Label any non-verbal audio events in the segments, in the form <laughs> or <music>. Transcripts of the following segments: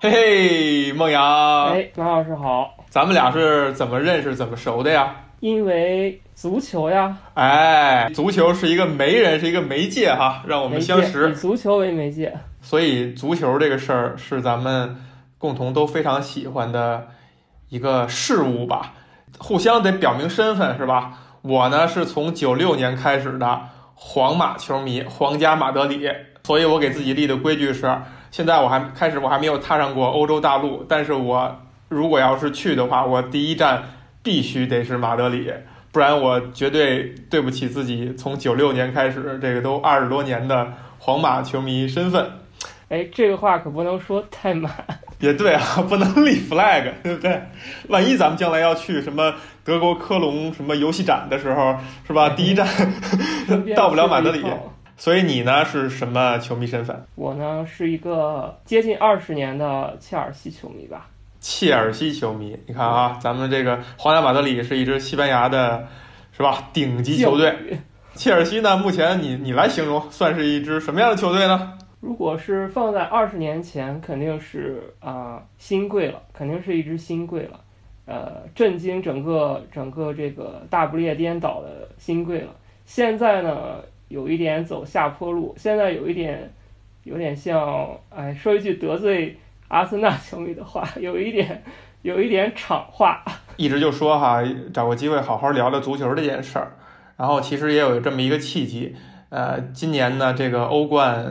嘿嘿，孟阳，哎，马老师好。咱们俩是怎么认识、怎么熟的呀？因为足球呀。哎，足球是一个媒人，是一个媒介哈，让我们相识。以足球为媒介，所以足球这个事儿是咱们共同都非常喜欢的一个事物吧？互相得表明身份是吧？我呢是从九六年开始的皇马球迷，皇家马德里，所以我给自己立的规矩是。现在我还开始，我还没有踏上过欧洲大陆，但是我如果要是去的话，我第一站必须得是马德里，不然我绝对对不起自己从九六年开始，这个都二十多年的皇马球迷身份。哎，这个话可不能说太满。也对啊，不能立 flag，对不对？万一咱们将来要去什么德国科隆什么游戏展的时候，是吧？第一站到不了马德里。所以你呢是什么球迷身份？我呢是一个接近二十年的切尔西球迷吧。切尔西球迷，你看啊，咱们这个皇家马德里是一支西班牙的，是吧？顶级球队。切尔西呢，目前你你来形容，算是一支什么样的球队呢？如果是放在二十年前，肯定是啊新贵了，肯定是一支新贵了，呃，震惊整个整个这个大不列颠岛的新贵了。现在呢？有一点走下坡路，现在有一点，有点像，哎，说一句得罪阿森纳球迷的话，有一点，有一点场话。<laughs> 一直就说哈，找个机会好好聊聊足球这件事儿。然后其实也有这么一个契机，呃，今年呢这个欧冠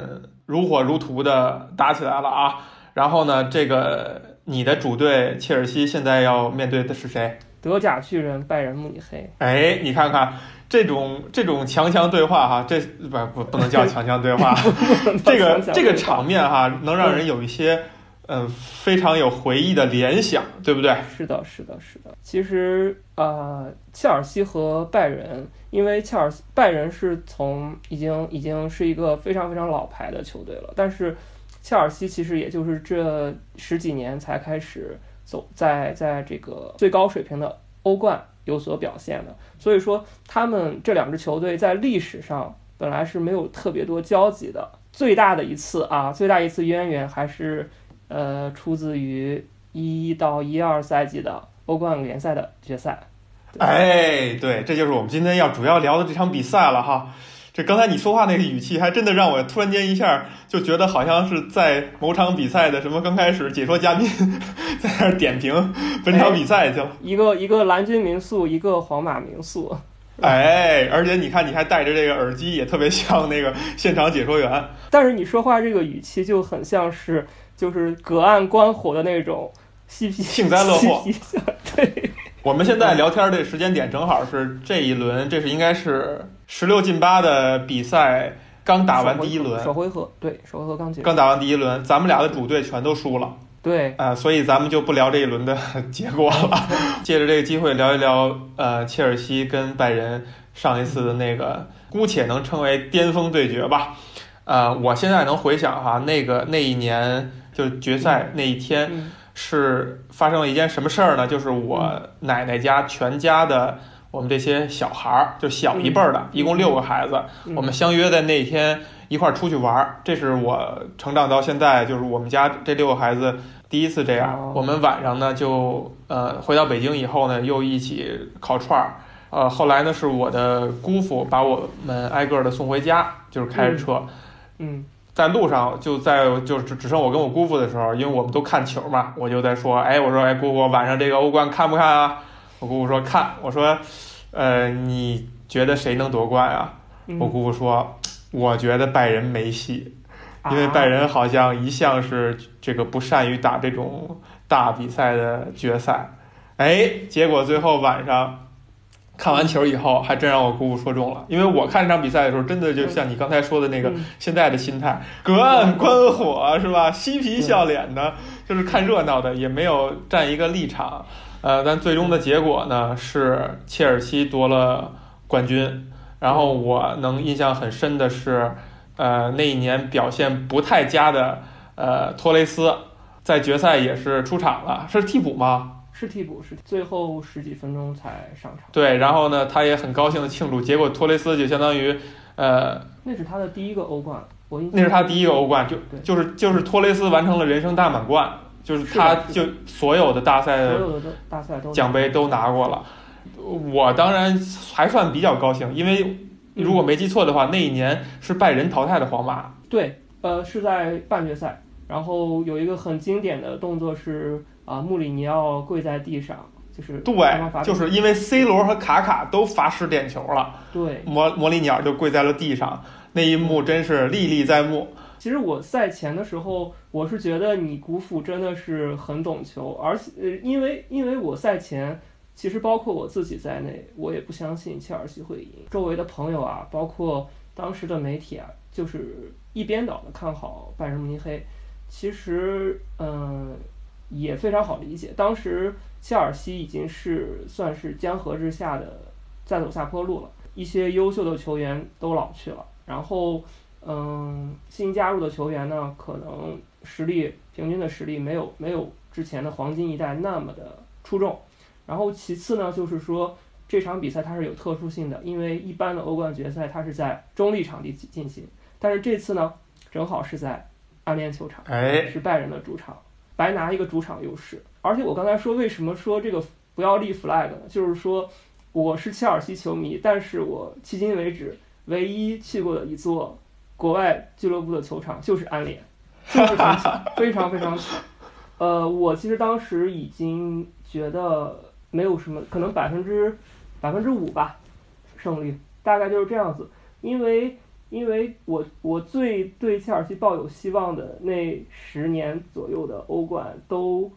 如火如荼的打起来了啊。然后呢，这个你的主队切尔西现在要面对的是谁？德甲巨人拜仁慕尼黑。哎，你看看。这种这种强强对话哈，这不不不能叫 <laughs> 强强对话，<laughs> 这个这个场面哈，能让人有一些嗯非常有回忆的联想，对不对？是的，是的，是的。其实呃，切尔西和拜仁，因为切尔拜仁是从已经已经是一个非常非常老牌的球队了，但是切尔西其实也就是这十几年才开始走在在这个最高水平的欧冠。有所表现的，所以说他们这两支球队在历史上本来是没有特别多交集的。最大的一次啊，最大一次渊源还是呃出自于一到一二赛季的欧冠联赛的决赛。哎，对，这就是我们今天要主要聊的这场比赛了哈。这刚才你说话那个语气，还真的让我突然间一下就觉得好像是在某场比赛的什么刚开始解说嘉宾 <laughs> 在那点评本场比赛去了。一个一个蓝军民宿，一个皇马民宿。哎，而且你看，你还戴着这个耳机，也特别像那个现场解说员。但是你说话这个语气就很像是就是隔岸观火的那种嬉皮幸灾乐祸。对。<laughs> 我们现在聊天这时间点正好是这一轮，这是应该是十六进八的比赛刚打完第一轮，首回合对，首回合刚结束，刚打完第一轮，咱们俩的主队全都输了，对，啊，所以咱们就不聊这一轮的 <laughs> 结果了，<laughs> 借着这个机会聊一聊，呃，切尔西跟拜仁上一次的那个姑且能称为巅峰对决吧，呃，我现在能回想哈，那个那一年就决赛那一天。是发生了一件什么事儿呢？就是我奶奶家全家的我们这些小孩儿，就小一辈儿的，一共六个孩子，我们相约在那天一块儿出去玩儿。这是我成长到现在，就是我们家这六个孩子第一次这样。我们晚上呢，就呃回到北京以后呢，又一起烤串儿。呃，后来呢，是我的姑父把我们挨个的送回家，就是开着车，嗯。在路上，就在就只只剩我跟我姑父的时候，因为我们都看球嘛，我就在说，哎，我说，哎，姑姑，晚上这个欧冠看不看啊？我姑姑说看。我说，呃，你觉得谁能夺冠啊？我姑姑说，我觉得拜仁没戏，因为拜仁好像一向是这个不善于打这种大比赛的决赛。哎，结果最后晚上。看完球以后，还真让我姑姑说中了。因为我看这场比赛的时候，真的就像你刚才说的那个现在的心态，隔岸观火是吧？嬉皮笑脸的，就是看热闹的，也没有站一个立场。呃，但最终的结果呢是切尔西夺了冠军。然后我能印象很深的是，呃，那一年表现不太佳的呃托雷斯，在决赛也是出场了，是替补吗？是替补，是最后十几分钟才上场。对，然后呢，他也很高兴的庆祝。结果托雷斯就相当于，呃，那是他的第一个欧冠，我那是他第一个欧冠，就就是就是托雷斯完成了人生大满贯，就是他就所有的大赛的所有的大赛都奖杯都拿过了。我当然还算比较高兴，因为如果没记错的话，那一年是拜仁淘汰的皇马。对，呃，是在半决赛，然后有一个很经典的动作是啊，穆里尼奥跪在地上，就是对就是因为 C 罗和卡卡都罚失点球了，对。模模里尼奥就跪在了地上，那一幕真是历历在目。其实我赛前的时候，我是觉得你姑父真的是很懂球，而且呃，因为因为我赛前，其实包括我自己在内，我也不相信切尔西会赢。周围的朋友啊，包括当时的媒体啊，就是一边倒的看好拜仁慕尼黑。其实，嗯，也非常好理解，当时切尔西已经是算是江河日下的在走下坡路了，一些优秀的球员都老去了，然后。嗯，新加入的球员呢，可能实力平均的实力没有没有之前的黄金一代那么的出众。然后其次呢，就是说这场比赛它是有特殊性的，因为一般的欧冠决赛它是在中立场地进行，但是这次呢，正好是在安联球场，哎，是拜仁的主场，白拿一个主场优势。而且我刚才说为什么说这个不要立 flag 呢？就是说我是切尔西球迷，但是我迄今为止唯一去过的一座。国外俱乐部的球场就是安联，就是很巧，非常非常巧。呃，我其实当时已经觉得没有什么，可能百分之百分之五吧，胜率大概就是这样子。因为因为我我最对切尔西抱有希望的那十年左右的欧冠都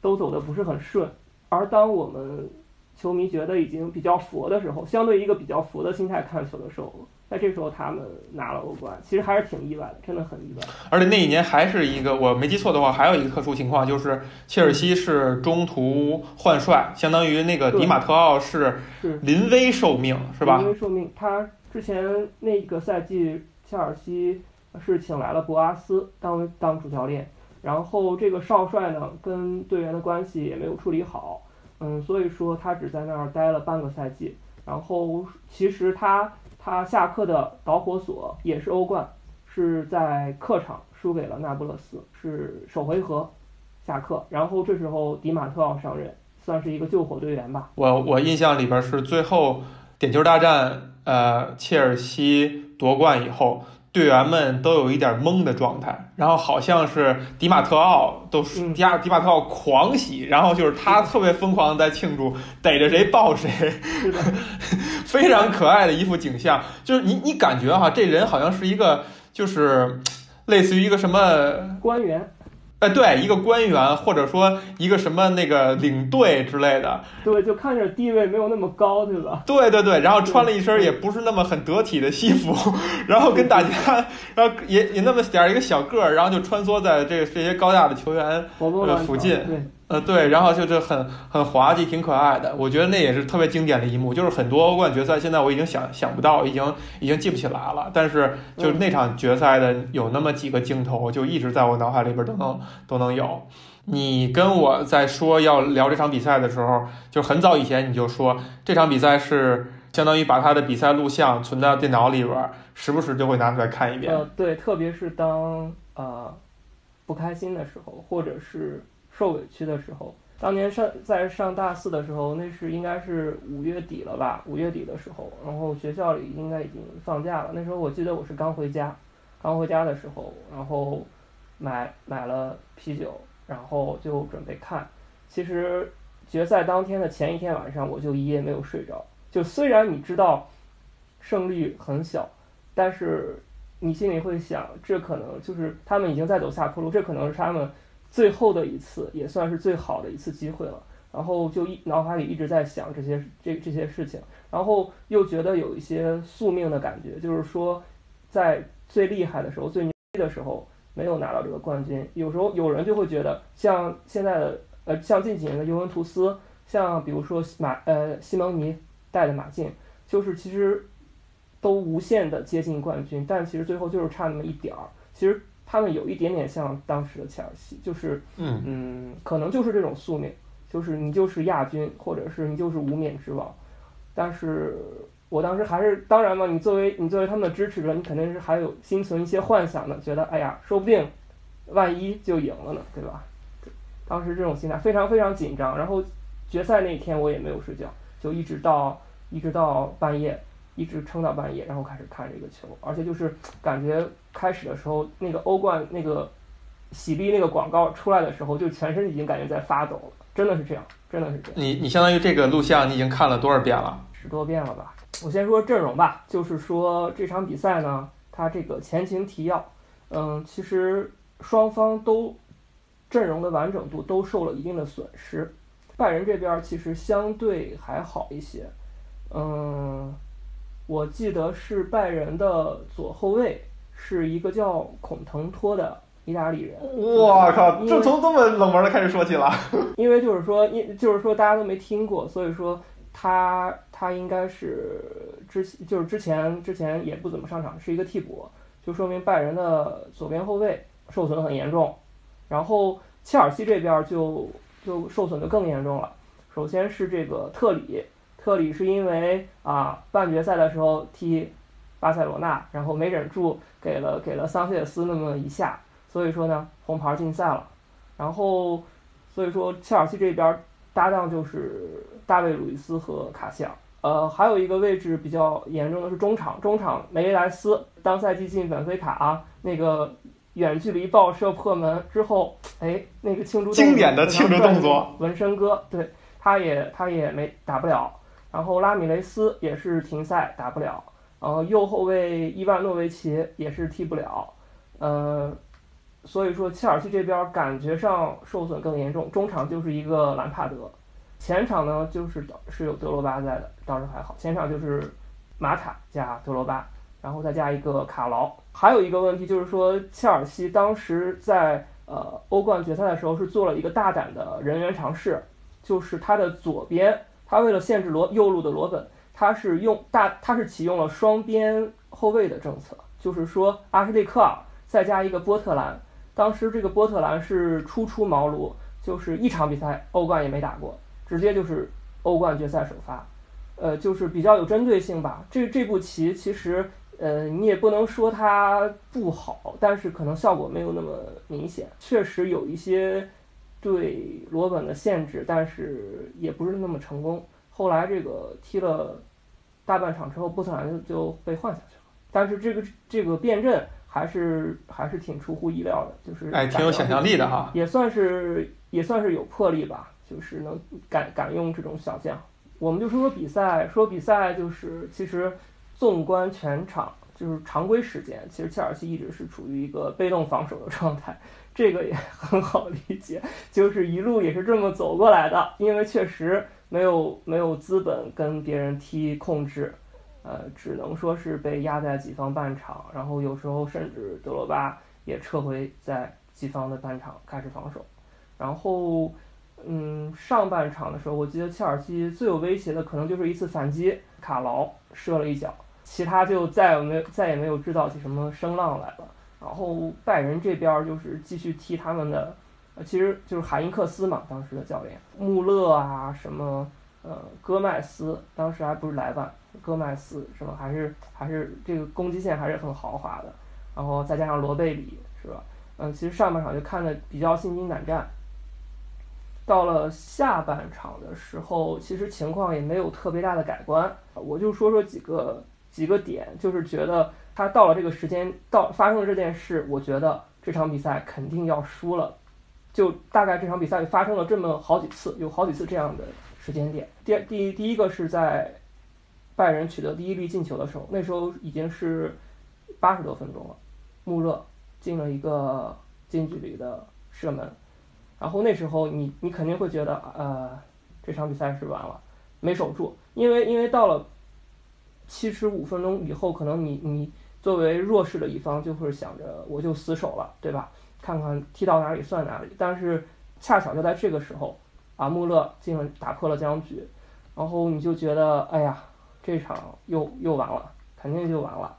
都走的不是很顺，而当我们球迷觉得已经比较佛的时候，相对一个比较佛的心态看球的时候。在这时候，他们拿了欧冠，其实还是挺意外的，真的很意外。而且那一年还是一个，我没记错的话，还有一个特殊情况，就是切尔西是中途换帅，相当于那个迪马特奥是临危受命，是吧？临危受命。他之前那个赛季，切尔西是请来了博阿斯当当主教练，然后这个少帅呢，跟队员的关系也没有处理好，嗯，所以说他只在那儿待了半个赛季。然后其实他。他下课的导火索也是欧冠，是在客场输给了那不勒斯，是首回合下课，然后这时候迪马特奥上任，算是一个救火队员吧。我我印象里边是最后点球大战，呃，切尔西夺冠以后。队员们都有一点懵的状态，然后好像是迪马特奥都迪亚迪马特奥狂喜，然后就是他特别疯狂的在庆祝，逮着谁抱谁，<laughs> 非常可爱的一幅景象。就是你你感觉哈，这人好像是一个就是类似于一个什么官员。哎，对，一个官员，或者说一个什么那个领队之类的，对，就看着地位没有那么高，对吧？对对对，然后穿了一身也不是那么很得体的西服，<laughs> 然后跟大家，然后也也那么点儿一个小个儿，然后就穿梭在这这些高大的球员呃附近。对。呃，对，然后就是很很滑稽，挺可爱的。我觉得那也是特别经典的一幕，就是很多欧冠决赛，现在我已经想想不到，已经已经记不起来了。但是就那场决赛的有那么几个镜头，就一直在我脑海里边都能都能有。你跟我在说要聊这场比赛的时候，就很早以前你就说这场比赛是相当于把他的比赛录像存到电脑里边，时不时就会拿出来看一遍。呃，对，特别是当呃不开心的时候，或者是。受委屈的时候，当年上在上大四的时候，那是应该是五月底了吧？五月底的时候，然后学校里应该已经放假了。那时候我记得我是刚回家，刚回家的时候，然后买买了啤酒，然后就准备看。其实决赛当天的前一天晚上，我就一夜没有睡着。就虽然你知道胜率很小，但是你心里会想，这可能就是他们已经在走下坡路，这可能是他们。最后的一次也算是最好的一次机会了，然后就一脑海里一直在想这些这这些事情，然后又觉得有一些宿命的感觉，就是说，在最厉害的时候、最牛逼的时候没有拿到这个冠军。有时候有人就会觉得，像现在的呃，像近几年的尤文图斯，像比如说马呃西蒙尼带的马竞，就是其实都无限的接近冠军，但其实最后就是差那么一点儿。其实。他们有一点点像当时的切尔西，就是嗯嗯，可能就是这种宿命，就是你就是亚军，或者是你就是无冕之王。但是我当时还是，当然嘛，你作为你作为他们的支持者，你肯定是还有心存一些幻想的，觉得哎呀，说不定万一就赢了呢，对吧？当时这种心态非常非常紧张，然后决赛那天我也没有睡觉，就一直到一直到半夜，一直撑到半夜，然后开始看这个球，而且就是感觉开始的时候那个欧冠那个喜力那个广告出来的时候，就全身已经感觉在发抖了，真的是这样，真的是这样。你你相当于这个录像你已经看了多少遍了？十多遍了吧？我先说阵容吧，就是说这场比赛呢，它这个前情提要，嗯，其实双方都阵容的完整度都受了一定的损失。拜仁这边其实相对还好一些，嗯，我记得是拜仁的左后卫是一个叫孔腾托的意大利人。我靠，这从这么冷门的开始说起了。<laughs> 因为就是说，因就是说大家都没听过，所以说他他应该是之就是之前之前也不怎么上场，是一个替补，就说明拜仁的左边后卫受损很严重。然后切尔西这边就就受损的更严重了。首先是这个特里，特里是因为啊半决赛的时候踢巴塞罗那，然后没忍住给了给了桑切斯那么一下，所以说呢红牌禁赛了。然后所以说切尔西这边搭档就是大卫·鲁伊斯和卡西尔。呃，还有一个位置比较严重的是中场，中场梅雷莱斯当赛季进本菲卡、啊那个远距离爆射破门之后，哎，那个庆祝经典的庆祝动作，纹身哥，对，他也他也没打不了。然后拉米雷斯也是停赛打不了，然后右后卫伊万诺维奇也是踢不了，呃，所以说切尔西这边感觉上受损更严重，中场就是一个兰帕德，前场呢就是是有德罗巴在的，倒是还好，前场就是马塔加德罗巴，然后再加一个卡劳。还有一个问题就是说，切尔西当时在呃欧冠决赛的时候是做了一个大胆的人员尝试，就是他的左边，他为了限制罗右路的罗本，他是用大他是启用了双边后卫的政策，就是说阿什利科尔再加一个波特兰。当时这个波特兰是初出茅庐，就是一场比赛欧冠也没打过，直接就是欧冠决赛首发，呃，就是比较有针对性吧。这这步棋其实，呃，你也不能说它不好，但是可能效果没有那么明显，确实有一些对罗本的限制，但是也不是那么成功。后来这个踢了大半场之后，波特兰就就被换下去了，但是这个这个变阵还是还是挺出乎意料的，就是哎，挺有想象力的哈。也算是也算是有魄力吧，就是能敢敢用这种小将。我们就说说比赛，说比赛就是其实纵观全场，就是常规时间，其实切尔西一直是处于一个被动防守的状态，这个也 <laughs> 很好理解，就是一路也是这么走过来的，因为确实没有没有资本跟别人踢控制。呃，只能说是被压在己方半场，然后有时候甚至德罗巴也撤回在己方的半场开始防守，然后，嗯，上半场的时候，我记得切尔西最有威胁的可能就是一次反击，卡劳射了一脚，其他就再也没有再也没有制造起什么声浪来了。然后拜仁这边就是继续踢他们的，呃，其实就是海因克斯嘛，当时的教练穆勒啊，什么呃戈麦斯，当时还不是莱万。戈麦斯是吧？还是还是这个攻击线还是很豪华的，然后再加上罗贝里是吧？嗯，其实上半场就看的比较心惊胆战。到了下半场的时候，其实情况也没有特别大的改观。我就说说几个几个点，就是觉得他到了这个时间到发生了这件事，我觉得这场比赛肯定要输了。就大概这场比赛发生了这么好几次，有好几次这样的时间点。第第第一个是在。拜仁取得第一粒进球的时候，那时候已经是八十多分钟了，穆勒进了一个近距离的射门，然后那时候你你肯定会觉得呃这场比赛是完了，没守住，因为因为到了七十五分钟以后，可能你你作为弱势的一方就会想着我就死守了，对吧？看看踢到哪里算哪里。但是恰巧就在这个时候，啊穆勒进了打破了僵局，然后你就觉得哎呀。这场又又完了，肯定就完了。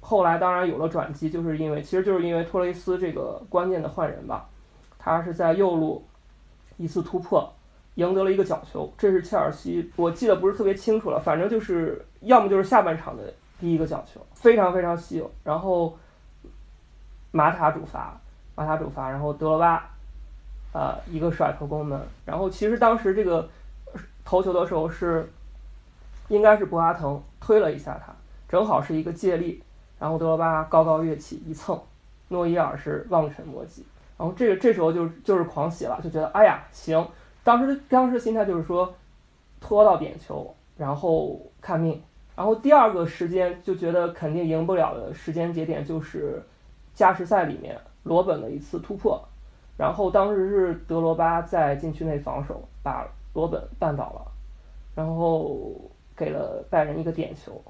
后来当然有了转机，就是因为其实就是因为托雷斯这个关键的换人吧，他是在右路一次突破赢得了一个角球，这是切尔西，我记得不是特别清楚了，反正就是要么就是下半场的第一个角球，非常非常稀有。然后马塔主罚，马塔主罚，然后德罗巴啊、一个甩头攻门。然后其实当时这个投球的时候是应该是博阿滕推了一下他，正好是一个借力，然后德罗巴高高跃起一蹭，诺伊尔是望尘莫及。然后这个这时候就就是狂喜了，就觉得哎呀行，当时当时心态就是说拖到点球，然后看命。然后第二个时间就觉得肯定赢不了的时间节点就是加时赛里面罗本的一次突破，然后当时是德罗巴在禁区内防守，把罗本绊倒了，然后给了拜仁一个点球。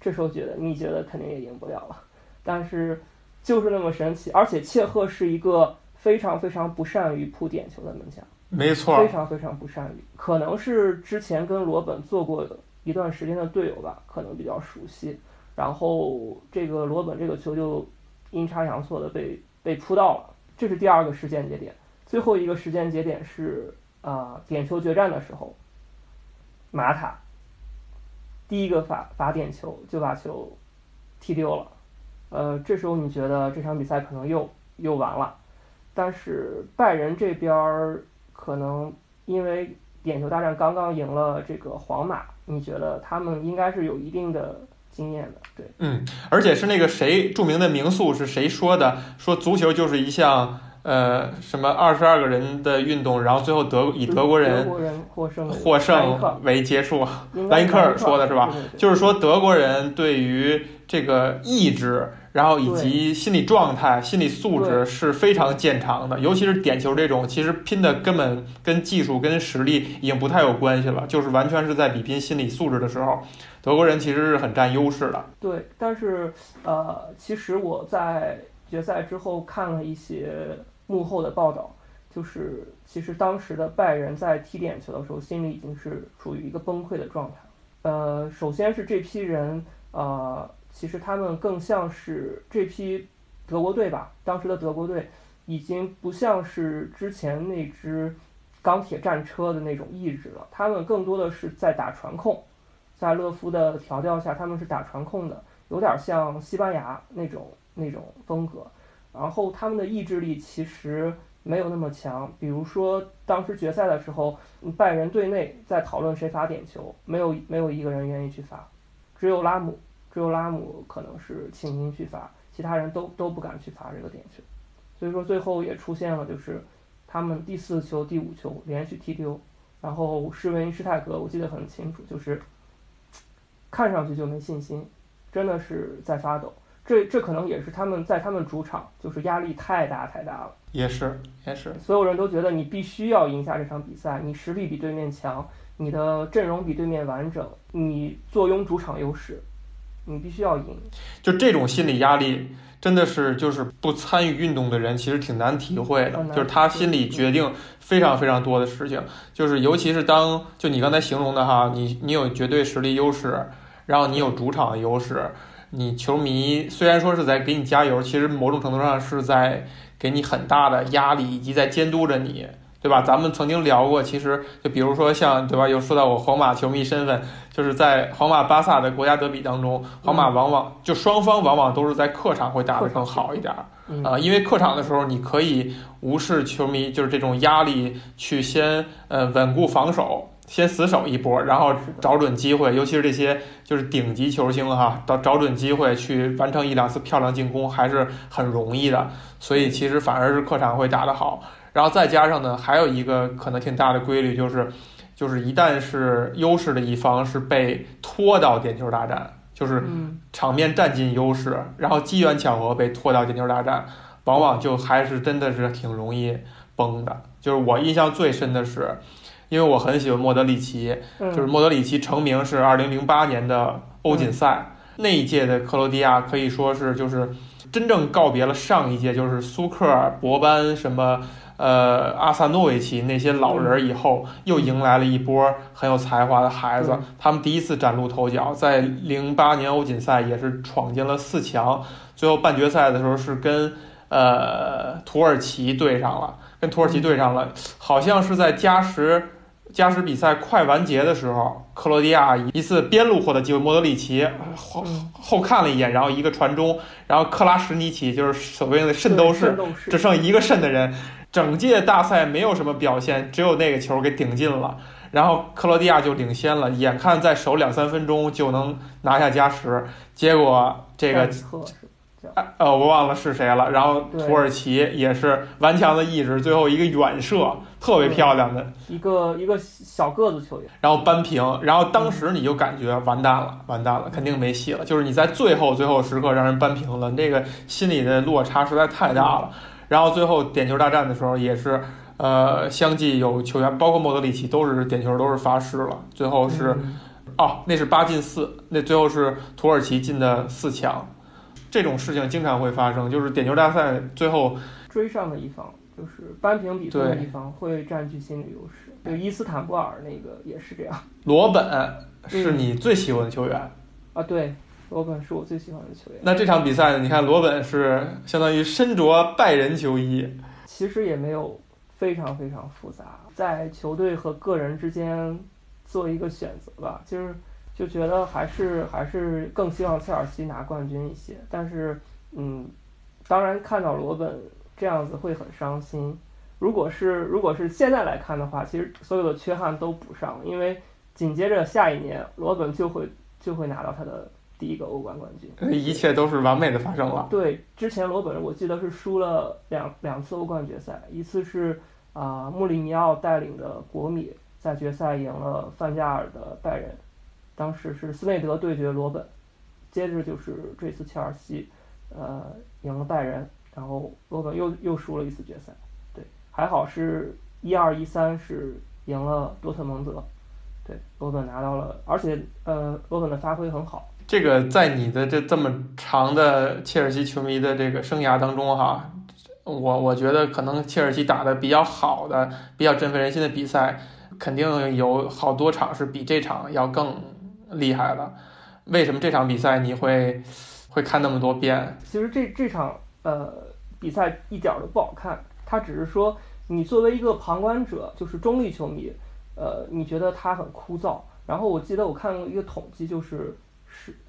这时候觉得你觉得肯定也赢不了了，但是就是那么神奇，而且切赫是一个非常非常不善于扑点球的门将。没错非，常非常不善于，可能是之前跟罗本做过一段时间的队友吧，可能比较熟悉。然后这个罗本这个球就阴差阳错的被被扑到了，这是第二个时间节点。最后一个时间节点是啊、点球决战的时候，马塔第一个罚罚点球就把球踢丢了。呃，这时候你觉得这场比赛可能又又完了，但是拜仁这边儿可能因为点球大战刚刚赢了这个皇马，你觉得他们应该是有一定的经验的，对，嗯，而且是那个谁著名的名宿是谁说的？说足球就是一项呃什么二十二个人的运动，然后最后德以德国人德国人获胜为结束。莱因克尔说的是吧就是说德国人对于这个意志，然后以及心理状态、心理素质是非常见长的。尤其是点球这种，其实拼的根本跟技术、跟实力已经不太有关系了，就是完全是在比拼心理素质的时候，德国人其实是很占优势的。对，但是呃，其实我在决赛之后看了一些幕后的报道，就是其实当时的拜仁在踢点球的时候，心里已经是处于一个崩溃的状态。呃，首先是这批人，呃，其实他们更像是这批德国队吧，当时的德国队已经不像是之前那支钢铁战车的那种意志了，他们更多的是在打传控。在勒夫的调教下，他们是打传控的，有点像西班牙那种那种风格。然后他们的意志力其实没有那么强。比如说当时决赛的时候，拜仁队内在讨论谁罚点球，没有没有一个人愿意去罚，只有拉姆，只有拉姆可能是倾心去罚，其他人都都不敢去罚这个点球。所以说最后也出现了就是他们第四球、第五球连续踢丢，然后施维因施泰格我记得很清楚，就是看上去就没信心，真的是在发抖。这这可能也是他们在他们主场就是压力太大太大了，也是，也是，所有人都觉得你必须要赢下这场比赛，你实力比对面强，你的阵容比对面完整，你坐拥主场优势，你必须要赢。就这种心理压力，真的是就是不参与运动的人其实挺难体会的就是他心里决定非常非常多的事情，就是尤其是当就你刚才形容的哈，你你有绝对实力优势，然后你有主场优势，你球迷虽然说是在给你加油，其实某种程度上是在给你很大的压力，以及在监督着你。对吧？咱们曾经聊过，其实就比如说像对吧？又说到我皇马球迷身份，就是在皇马巴萨的国家德比当中，皇马往往就双方往往都是在客场会打得更好一点啊、因为客场的时候你可以无视球迷就是这种压力，去先呃稳固防守，先死守一波，然后找准机会，尤其是这些就是顶级球星哈，找找准机会去完成一两次漂亮进攻还是很容易的，所以其实反而是客场会打得好。然后再加上呢，还有一个可能挺大的规律就是，就是一旦是优势的一方是被拖到点球大战，就是嗯，场面占尽优势，然后机缘巧合被拖到点球大战，往往就还是真的是挺容易崩的。就是我印象最深的是，因为我很喜欢莫德里奇，嗯就是莫德里奇成名是二零零八年的欧锦赛、那一届的克罗地亚，可以说是就是真正告别了上一届就是苏克尔、博班什么。呃，阿萨诺维奇那些老人以后，又迎来了一波很有才华的孩子嗯。他们第一次崭露头角，在零八年欧锦赛也是闯进了四强，最后半决赛的时候是跟呃土耳其对上了，跟土耳其对上了，好像是在加时加时比赛快完结的时候，克罗地亚一次边路获得机会，莫德里奇后嗯后看了一眼，然后一个传中，然后克拉什尼奇就是所谓的圣，斗士只剩一个肾的人，整届大赛没有什么表现，只有那个球给顶进了，然后克罗地亚就领先了，眼看再守两三分钟就能拿下加时，结果这个呃，我忘了是谁了。然后土耳其也是顽强的意志，最后一个远射，特别漂亮的一个一个小个子球员，然后扳平。然后当时你就感觉完蛋了，完蛋了，肯定没戏了。就是你在最后最后时刻让人扳平了，那个心里的落差实在太大了。然后最后点球大战的时候也是，呃，相继有球员，包括莫德里奇，都是点球都是罚失了。最后是，哦，那是八进四，那最后是土耳其进的四强。这种事情经常会发生，就是点球大赛最后追上的一方，就是扳平比分的一方会占据心理优势。就伊斯坦布尔那个也是这样。罗本是你最喜欢的球员啊？对，罗本是我最喜欢的球员。那这场比赛呢？你看罗本是相当于身着拜仁球衣，其实也没有非常非常复杂，在球队和个人之间做一个选择吧，就是。就觉得还是还是更希望切尔西拿冠军一些，但是，嗯，当然看到罗本这样子会很伤心。如果是如果是现在来看的话，其实所有的缺憾都补上，因为紧接着下一年罗本就会就会拿到他的第一个欧冠冠军，<laughs> 一切都是完美的发生了。对，之前罗本我记得是输了两两次欧冠决赛，一次是啊穆里尼奥带领的国米在决赛赢了范加尔的拜仁。当时是斯内德对决罗本，接着就是这次切尔西，呃，赢了拜仁，然后罗本又又输了一次决赛，对，还好是一二一三是赢了多特蒙德，对，罗本拿到了，而且呃，罗本的发挥很好。这个在你的这这么长的切尔西球迷的这个生涯当中哈，我我觉得可能切尔西打的比较好的、比较振奋人心的比赛，肯定有好多场是比这场要更。厉害了，为什么这场比赛你会会看那么多遍？其实这这场呃比赛一点都不好看，它只是说你作为一个旁观者，就是中立球迷，呃，你觉得它很枯燥。然后我记得我看过一个统计，就是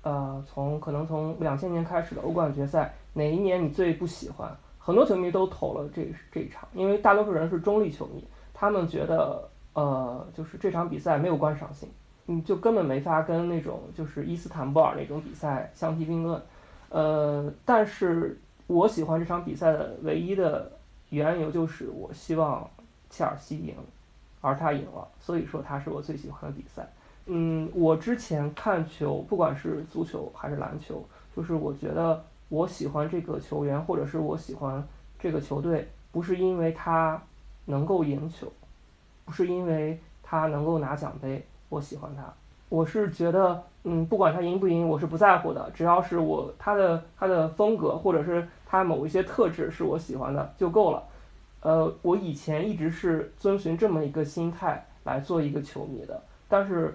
呃从可能从两千年开始的欧冠决赛，哪一年你最不喜欢？很多球迷都投了这这一场，因为大多数人是中立球迷，他们觉得呃就是这场比赛没有观赏性。你就根本没法跟那种就是伊斯坦布尔那种比赛相提并论，呃，但是我喜欢这场比赛的唯一的缘由就是我希望切尔西赢，而他赢了，所以说他是我最喜欢的比赛。嗯，我之前看球，不管是足球还是篮球，就是我觉得我喜欢这个球员或者是我喜欢这个球队，不是因为他能够赢球，不是因为他能够拿奖杯。我喜欢他，我是觉得，嗯，不管他赢不赢，我是不在乎的，只要是我他的他的风格或者是他某一些特质是我喜欢的就够了。呃，我以前一直是遵循这么一个心态来做一个球迷的，但是，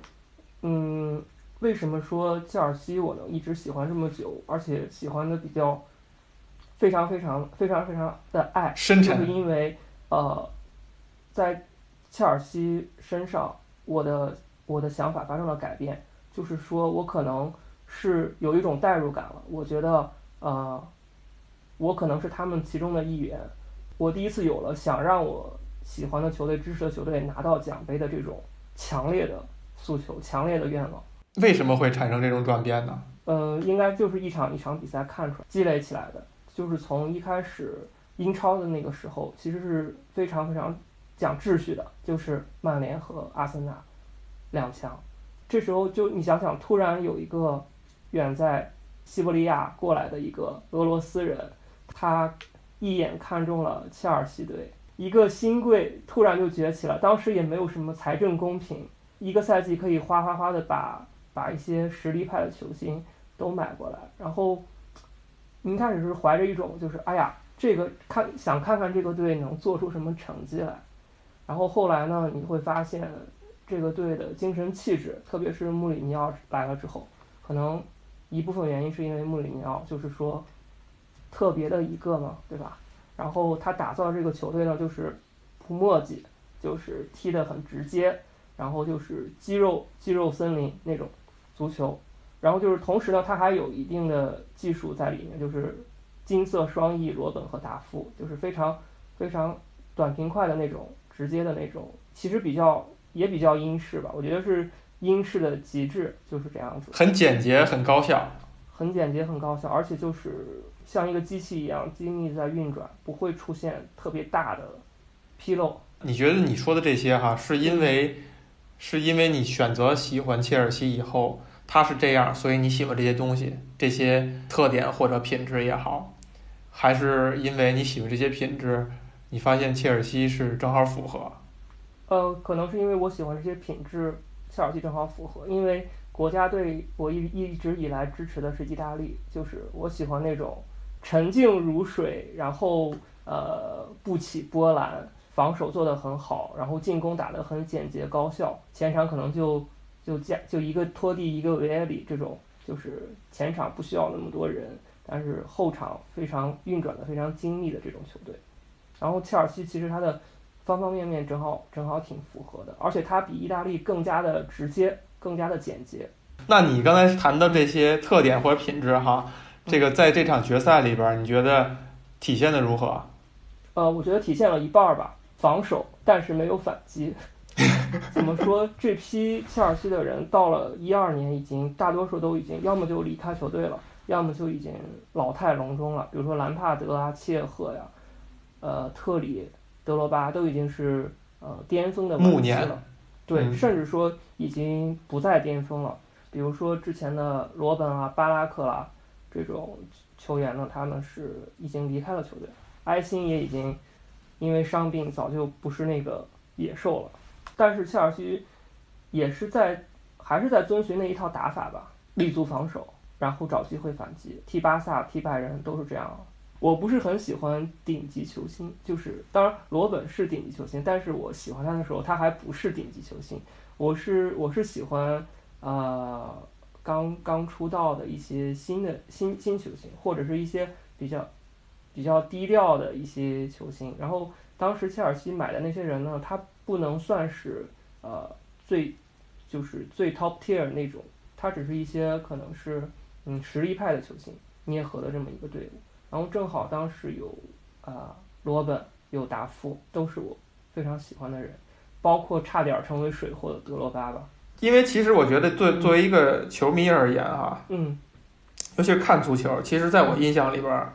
嗯，为什么说切尔西我能一直喜欢这么久，而且喜欢的比较非常非常非常非常的爱，就是因为呃，在切尔西身上我的。我的想法发生了改变，就是说我可能是有一种代入感了。我觉得，呃，我可能是他们其中的一员。我第一次有了想让我喜欢的球队、支持的球队拿到奖杯的这种强烈的诉求、强烈的愿望。为什么会产生这种转变呢？呃，应该就是一场一场比赛看出来、积累起来的。就是从一开始英超的那个时候，其实是非常非常讲秩序的，就是曼联和阿森纳。两强，这时候就你想想，突然有一个远在西伯利亚过来的一个俄罗斯人，他一眼看中了切尔西队，一个新贵突然就崛起了。当时也没有什么财政公平，一个赛季可以哗哗哗的把把一些实力派的球星都买过来。然后，您开始是怀着一种就是哎呀，这个看想看看这个队能做出什么成绩来。然后后来呢，你会发现。这个队的精神气质，特别是穆里尼奥来了之后，可能一部分原因是因为穆里尼奥就是说特别的一个嘛，对吧？然后他打造这个球队呢，就是不墨迹，就是踢得很直接，然后就是肌肉肌肉森林那种足球，然后就是同时呢，它还有一定的技术在里面，就是金色双翼罗本和达夫，就是非常非常短平快的那种直接的那种，其实比较也比较英式吧，我觉得是英式的极致，就是这样子。很简洁，很高效。很简洁，很高效，而且就是像一个机器一样精密在运转，不会出现特别大的纰漏。你觉得你说的这些哈，是因为是因为你选择喜欢切尔西以后，他是这样，所以你喜欢这些东西，这些特点或者品质也好，还是因为你喜欢这些品质，你发现切尔西是正好符合？呃，可能是因为我喜欢这些品质，切尔西正好符合，因为。国家队，我一一直以来支持的是意大利，就是我喜欢那种沉静如水，然后呃不起波澜，防守做得很好，然后进攻打得很简洁高效，前场可能就就加就一个托蒂一个维埃里这种，就是前场不需要那么多人，但是后场非常运转的非常精密的这种球队。然后切尔西其实它的方方面面正好正好挺符合的，而且它比意大利更加的直接。更加的简洁。那你刚才谈的这些特点或者品质，哈，这个在这场决赛里边，你觉得体现的如何？呃，我觉得体现了一半儿吧，防守，但是没有反击。<laughs> 怎么说？这批切尔西的人到了一二年，已经大多数都已经要么就离开球队了，要么就已经老态龙钟了。比如说兰帕德啊、切赫呀、呃特里、德罗巴都已经是呃巅峰的暮年了。对，甚至说已经不在巅峰了。比如说之前的罗本啊、巴拉克啦这种球员呢，他们是已经离开了球队。埃辛也已经因为伤病早就不是那个野兽了。但是切尔西也是在还是在遵循那一套打法吧，立足防守，然后找机会反击。踢巴萨、踢拜仁都是这样。我不是很喜欢顶级球星，就是当然罗本是顶级球星，但是我喜欢他的时候他还不是顶级球星。我是我是喜欢呃刚刚出道的一些新的新新球星，或者是一些比较比较低调的一些球星。然后当时切尔西买的那些人呢，他不能算是呃最就是最 top tier 那种，他只是一些可能是嗯实力派的球星捏合的这么一个队伍。然后正好当时有，啊，罗本有达夫，都是我非常喜欢的人，包括差点成为水货的德罗巴吧。因为其实我觉得，作作为一个球迷而言，哈，嗯，尤其是看足球，其实在我印象里边，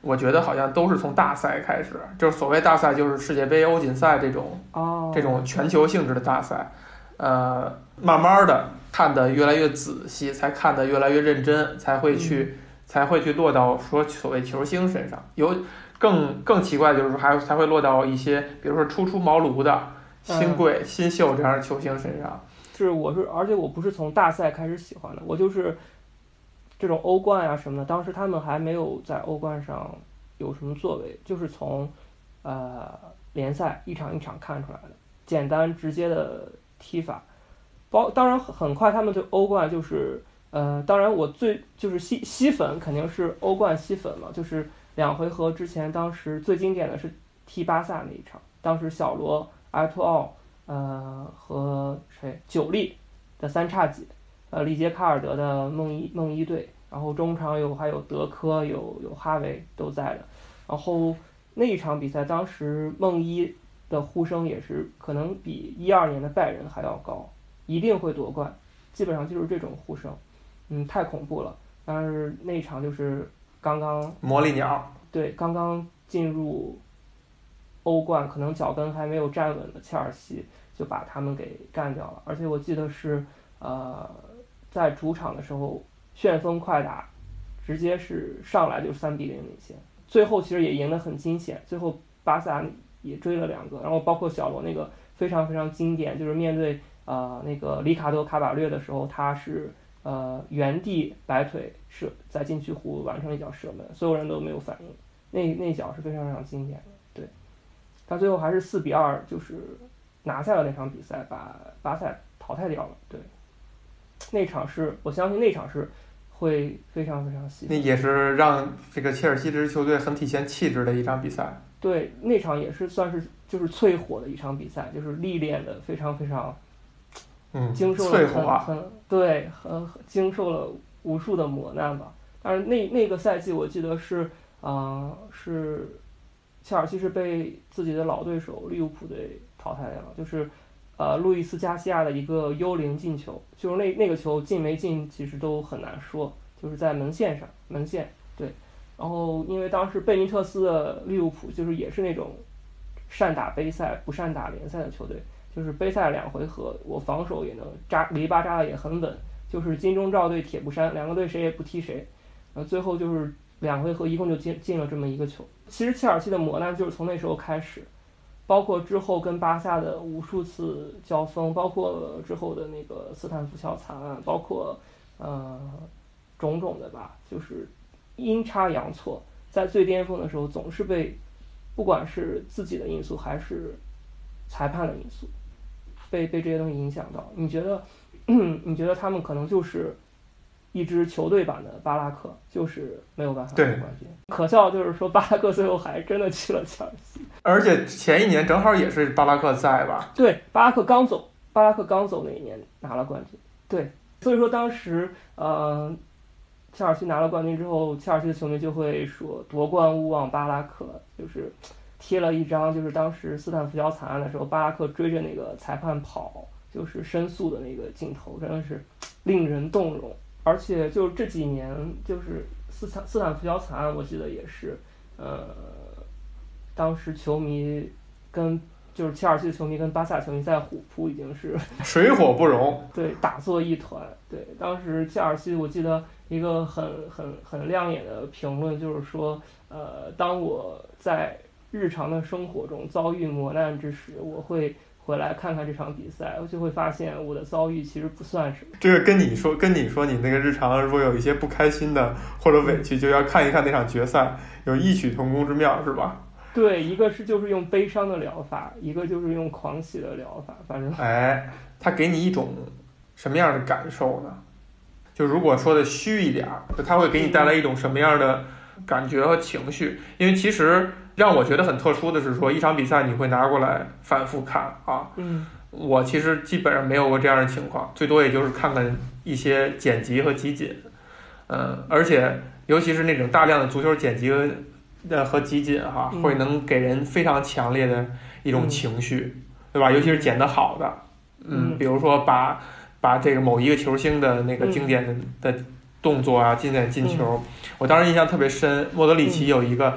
我觉得好像都是从大赛开始，就是所谓大赛，就是世界杯、欧锦赛这种，哦，这种全球性质的大赛，呃，慢慢的看得越来越仔细，才看得越来越认真，才会去。才会去落到说所谓球星身上，有更更奇怪就是说还才会落到一些比如说初出茅庐的新贵新秀这样的球星身上。是，我是，而且我不是从大赛开始喜欢的，我就是这种欧冠啊什么的，当时他们还没有在欧冠上有什么作为，就是从呃联赛一场一场看出来的，简单直接的踢法，包当然很快他们对欧冠就是。呃，当然，我最就是吸吸粉肯定是欧冠吸粉嘛，就是两回合之前，当时最经典的是踢巴萨那一场，当时小罗、埃托奥，呃和谁久力的三叉戟，呃里杰卡尔德的梦一梦一队，然后中场有还有德科有有哈维都在的，然后那一场比赛当时梦一的呼声也是可能比一二年的拜仁还要高，一定会夺冠，基本上就是这种呼声。嗯，太恐怖了。但是那一场就是刚刚魔力鸟，对，刚刚进入欧冠，可能脚跟还没有站稳的切尔西就把他们给干掉了。而且我记得是呃，在主场的时候旋风快打，直接是上来就三比零领先。最后其实也赢得很惊险，最后巴萨也追了两个，然后包括小罗那个非常非常经典，就是面对呃那个里卡多卡瓦略的时候，他是。呃，原地摆腿射在禁区弧完成一脚射门，所有人都没有反应。那那脚是非常非常经典的，对。他最后还是四比二，就是拿下了那场比赛，把巴萨淘汰掉了。对，那场是我相信那场是会非常非常细。那也是让这个切尔西这支球队很体现气质的一场比赛。对，那场也是算是就是淬火的一场比赛，就是历练的非常非常。嗯，经受了很很对，很经受了无数的磨难吧。但是那那个赛季我记得是，啊是切尔西是被自己的老对手利物浦队淘汰掉了，就是呃路易斯加西亚的一个幽灵进球，就是那那个球进没进其实都很难说，就是在门线上门线对，然后因为当时贝尼特斯的利物浦就是也是那种善打杯赛不善打联赛的球队，就是杯赛两回合我防守也能扎篱笆扎的也很稳，就是金钟罩对铁布衫两个队谁也不踢谁，呃最后就是两回合一共就进进了这么一个球。其实切尔西的磨难就是从那时候开始，包括之后跟巴萨的无数次交锋，包括之后的那个斯坦福桥惨案，包括呃种种的吧，就是阴差阳错，在最巅峰的时候总是被不管是自己的因素还是裁判的因素，被被这些东西影响到。你觉得 <clears throat> 你觉得他们可能就是？一支球队版的巴拉克就是没有办法拿冠军。可笑就是说，巴拉克最后还真的去了切尔西。而且前一年正好也是巴拉克在吧？对，巴拉克刚走，巴拉克刚走那一年拿了冠军。对，所以说当时呃，切尔西拿了冠军之后，切尔西的球迷就会说夺冠勿忘巴拉克，就是贴了一张就是当时斯坦福桥惨案的时候，巴拉克追着那个裁判跑，就是申诉的那个镜头，真的是令人动容。而且就这几年，就是斯坦斯坦福桥惨案，我记得也是，呃，当时球迷跟就是切尔西的球迷跟巴萨球迷在虎扑已经是 <laughs> 水火不容，对，打作一团。对，当时切尔西，我记得一个很很很亮眼的评论，就是说，呃，当我在日常的生活中遭遇磨难之时，我会。回来看看这场比赛，我就会发现我的遭遇其实不算什么。这个跟你说，跟你说，你那个日常如果有一些不开心的或者委屈，就要看一看那场决赛，有异曲同工之妙，是吧？对，一个是就是用悲伤的疗法，一个就是用狂喜的疗法，反正。哎，他给你一种什么样的感受呢？就如果说的虚一点儿，就他会给你带来一种什么样的感觉和情绪？因为其实。让我觉得很特殊的是，说一场比赛你会拿过来反复看啊。嗯，我其实基本上没有过这样的情况，最多也就是看看一些剪辑和集锦。嗯，而且尤其是那种大量的足球剪辑和呃和集锦哈，会能给人非常强烈的一种情绪，对吧？尤其是剪得好的，嗯，比如说把把这个某一个球星的那个经典的动作啊，经典进球，我当时印象特别深。莫德里奇有一个。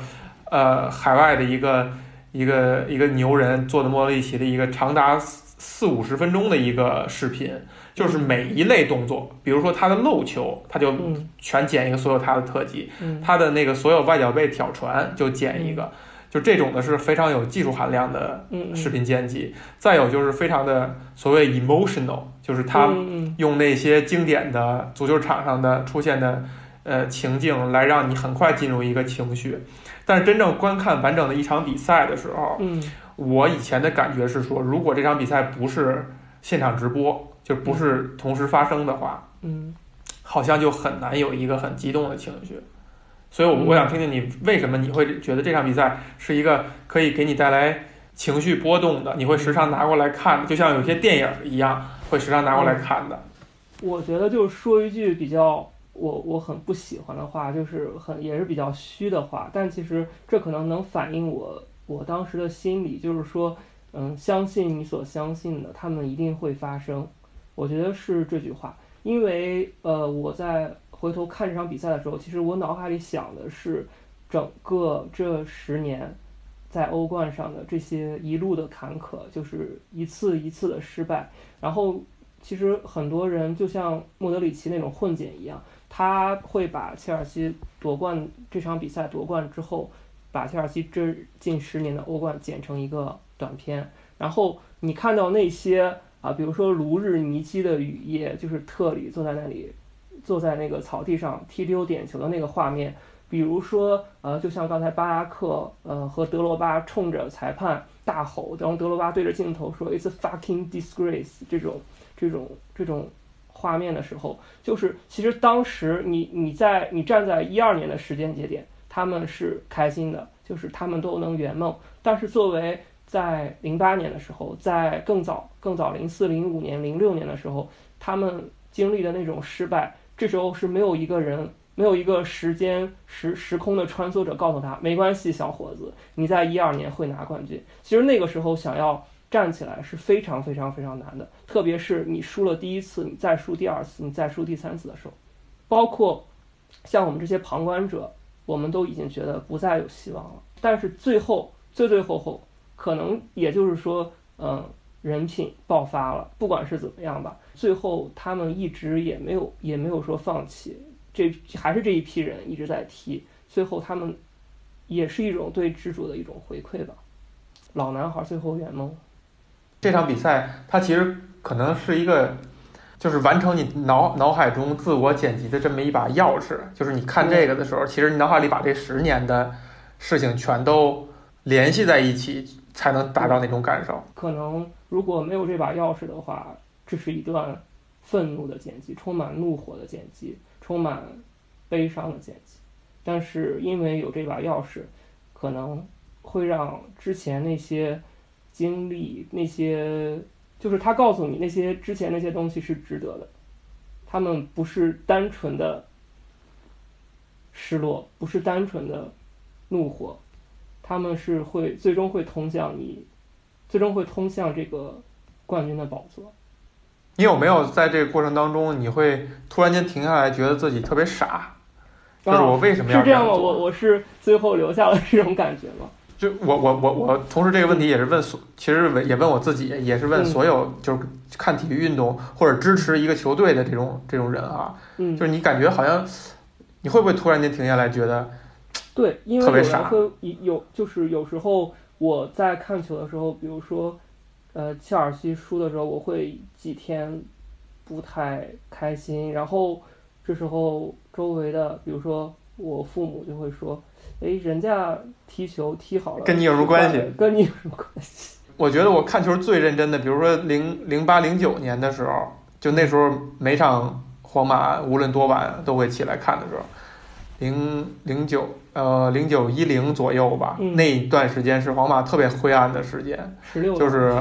呃，海外的一个一个一个牛人做的莫德里奇的一个长达四五十分钟的一个视频，就是每一类动作，比如说他的漏球，他就全剪一个所有他的特技；他的那个所有外脚背挑传就剪一个，就这种的是非常有技术含量的视频剪辑。再有就是非常的所谓 emotional，就是他用那些经典的足球场上的出现的呃情境来让你很快进入一个情绪。但是真正观看完整的一场比赛的时候，嗯，我以前的感觉是说，如果这场比赛不是现场直播，就不是同时发生的话，嗯，好像就很难有一个很激动的情绪。所以，我我想听听你为什么你会觉得这场比赛是一个可以给你带来情绪波动的，你会时常拿过来看，就像有些电影一样，会时常拿过来看的。我觉得就是说一句比较。我我很不喜欢的话，就是很也是比较虚的话，但其实这可能能反映我我当时的心理，就是说，嗯，相信你所相信的，他们一定会发生。我觉得是这句话，因为呃，我在回头看这场比赛的时候，其实我脑海里想的是整个这十年在欧冠上的这些一路的坎坷，就是一次一次的失败。然后其实很多人就像莫德里奇那种混剪一样。他会把切尔西夺冠这场比赛夺冠之后，把切尔西这近十年的欧冠剪成一个短片，然后你看到那些啊，比如说卢日尼基的雨夜，就是特里坐在那里，坐在那个草地上踢丢点球的那个画面，比如说呃，就像刚才巴拉克呃和德罗巴冲着裁判大吼，然后德罗巴对着镜头说 “It's a fucking disgrace” 这种这种这种。画面的时候，就是其实当时你你在你站在一二年的时间节点，他们是开心的，就是他们都能圆梦。但是作为在零八年的时候，在更早更早零四零五年零六年的时候，他们经历的那种失败，这时候是没有一个人没有一个时间时时空的穿梭者告诉他，没关系，小伙子，你在一二年会拿冠军。其实那个时候想要站起来是非常非常非常难的，特别是你输了第一次，你再输第二次，你再输第三次的时候，包括像我们这些旁观者，我们都已经觉得不再有希望了。但是最后最最后后，可能也就是说，嗯，人品爆发了，不管是怎么样吧，最后他们一直也没有也没有说放弃。这还是这一批人一直在踢，最后他们也是一种对执着的一种回馈吧。老男孩最后圆梦。这场比赛它其实可能是一个，就是完成你脑脑海中自我剪辑的这么一把钥匙。就是你看这个的时候，其实你脑海里把这十年的事情全都联系在一起，才能达到那种感受。可能如果没有这把钥匙的话，这是一段愤怒的剪辑，充满怒火的剪辑。充满悲伤的剪辑，但是因为有这把钥匙，可能会让之前那些经历、那些就是他告诉你那些之前那些东西是值得的，他们不是单纯的失落，不是单纯的怒火，他们是会最终会通向你，最终会通向这个冠军的宝座。你有没有在这个过程当中，你会突然间停下来，觉得自己特别傻？就是我为什么要是这样吗？我我是最后留下了这种感觉吗？就我我我我，同时这个问题也是问所，其实也问我自己，也是问所有就是看体育运动或者支持一个球队的这种这种人啊。嗯，就是你感觉好像，你会不会突然间停下来，觉得 <tsk> 对，因为特别傻？会有就是有时候我在看球的时候，比如说。呃，切尔西输的时候，我会几天不太开心。然后这时候周围的，比如说我父母就会说：“哎，人家踢球踢好了，跟你有什么关系？跟你有什么关系？” <laughs> 我觉得我看球最认真的，比如说零零八零九年的时候，就那时候每场皇马无论多晚都会起来看的时候，零零九呃零九一零左右吧，那一段时间是皇马特别灰暗的时间，十六就是。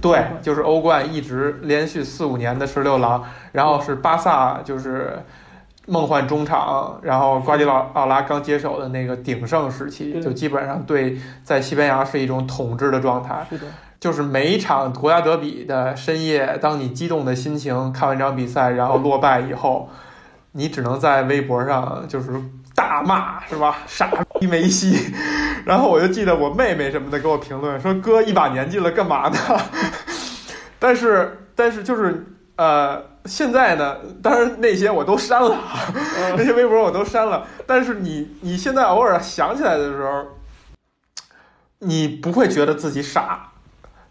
对，就是欧冠一直连续四五年的十六郎，然后是巴萨就是梦幻中场，然后瓜迪奥奥拉刚接手的那个鼎盛时期，就基本上对在西班牙是一种统治的状态。是的，就是每一场国家德比的深夜，当你激动的心情看完这场比赛，然后落败以后，你只能在微博上就是。大骂是吧？傻逼梅西，<laughs> 然后我就记得我妹妹什么的给我评论说：“哥一把年纪了，干嘛呢？” <laughs> 但是，但是就是呃，现在呢，当然那些我都删了，<laughs> 那些微博我都删了。但是你你现在偶尔想起来的时候，你不会觉得自己傻，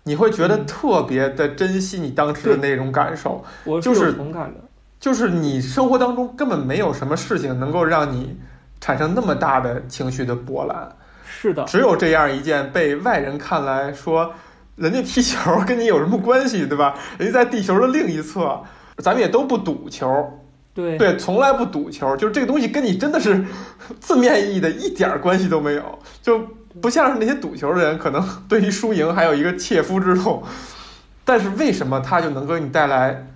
你会觉得特别的珍惜你当时的那种感受。我是同感的，就是你生活当中根本没有什么事情能够让你。产生那么大的情绪的波澜，是的，只有这样一件被外人看来说，人家踢球跟你有什么关系，对吧？人家在地球的另一侧，咱们也都不赌球，对对，从来不赌球，就是这个东西跟你真的是 <laughs> 字面意义的一点关系都没有，就不像是那些赌球的人，可能对于输赢还有一个切肤之痛，但是为什么他就能给你带来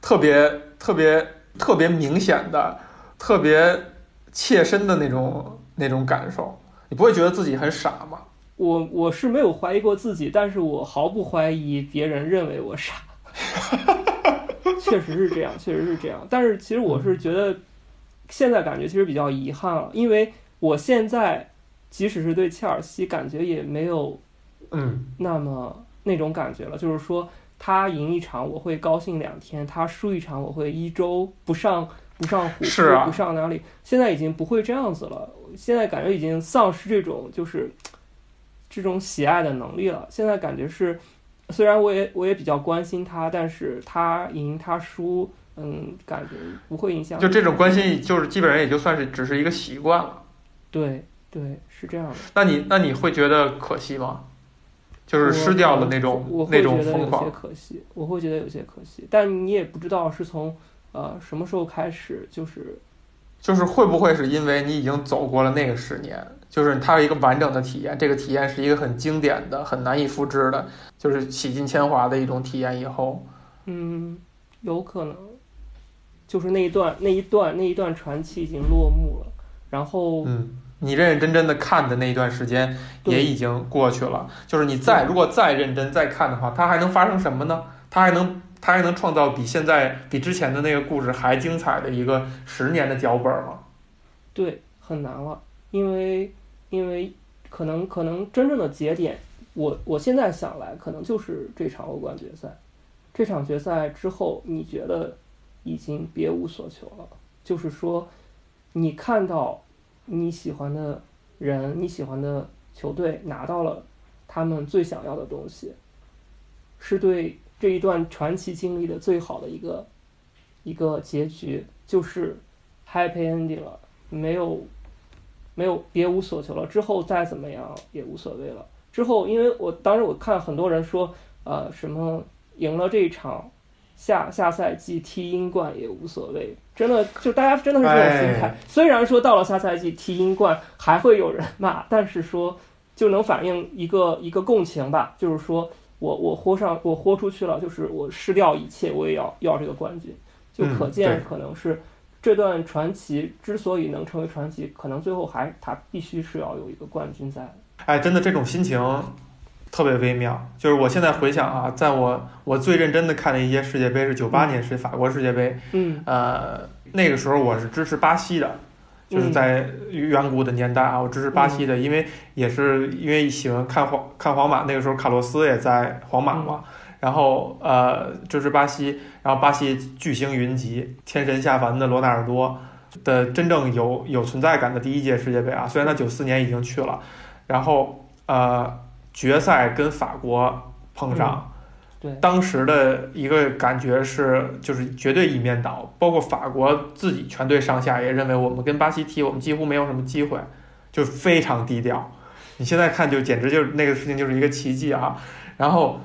特别特别特别明显的特别。切身的那种那种感受，你不会觉得自己很傻吗？我我是没有怀疑过自己，但是我毫不怀疑别人认为我傻。确实是这样，确实是这样。但是其实我是觉得，现在感觉其实比较遗憾了，因为我现在即使是对切尔西，感觉也没有嗯那么那种感觉了。就是说，他赢一场我会高兴两天，他输一场我会一周不上。不上虎扑，不上哪里？现在已经不会这样子了。现在感觉已经丧失这种就是这种喜爱的能力了。现在感觉是，虽然我也我也比较关心他，但是他赢他输，嗯，感觉不会影响。就这种关心，就是基本上也就算是只是一个习惯了。对对，是这样的。那你那你会觉得可惜吗？就是失掉了那种那种疯狂。有些可惜，我会觉得有些可惜，但你也不知道是从。呃，什么时候开始就是，就是会不会是因为你已经走过了那个十年，就是它有一个完整的体验，这个体验是一个很经典的、很难以复制的，就是洗尽铅华的一种体验。以后，嗯，有可能，就是那一段那一段那一段传奇已经落幕了。然后，嗯，你认认真真的看的那一段时间也已经过去了。就是你再如果再认真再看的话，它还能发生什么呢？它还能它还能创造比现在比之前的那个故事还精彩的一个十年的脚本吗？对，很难了，因为因为可能可能真正的节点，我我现在想来，可能就是这场欧冠决赛。这场决赛之后，你觉得已经别无所求了，就是说，你看到你喜欢的人、你喜欢的球队拿到了他们最想要的东西，是对这一段传奇经历的最好的一个一个结局，就是 happy ending 了。没有没有别无所求了，之后再怎么样也无所谓了。之后，因为我当时我看很多人说，呃，什么赢了这一场，下下赛季踢英冠也无所谓，真的就大家真的是这种心态。哎虽然说到了下赛季踢英冠还会有人骂，但是说就能反映一个一个共情吧，就是说我我豁上我豁出去了，就是我失掉一切，我也要要这个冠军，就嗯可见可能是。这段传奇之所以能成为传奇，可能最后还他必须是要有一个冠军在。哎，真的这种心情特别微妙。就是我现在回想啊，在我我最认真的看的一届世界杯是九八年是法国世界杯，嗯。呃，那个时候我是支持巴西的，就是在远古的年代啊，我支持巴西的，因为也是因为喜欢看皇看皇马，那个时候卡洛斯也在皇马嘛，然后呃就是巴西，然后巴西巨星云集，天神下凡的罗纳尔多的真正有有存在感的第一届世界杯啊，虽然他九四年已经去了，然后呃决赛跟法国碰上。对，当时的一个感觉是，就是绝对一面倒，包括法国自己全队上下也认为我们跟巴西踢，我们几乎没有什么机会，就非常低调。你现在看，就简直就是那个事情就是一个奇迹啊！然后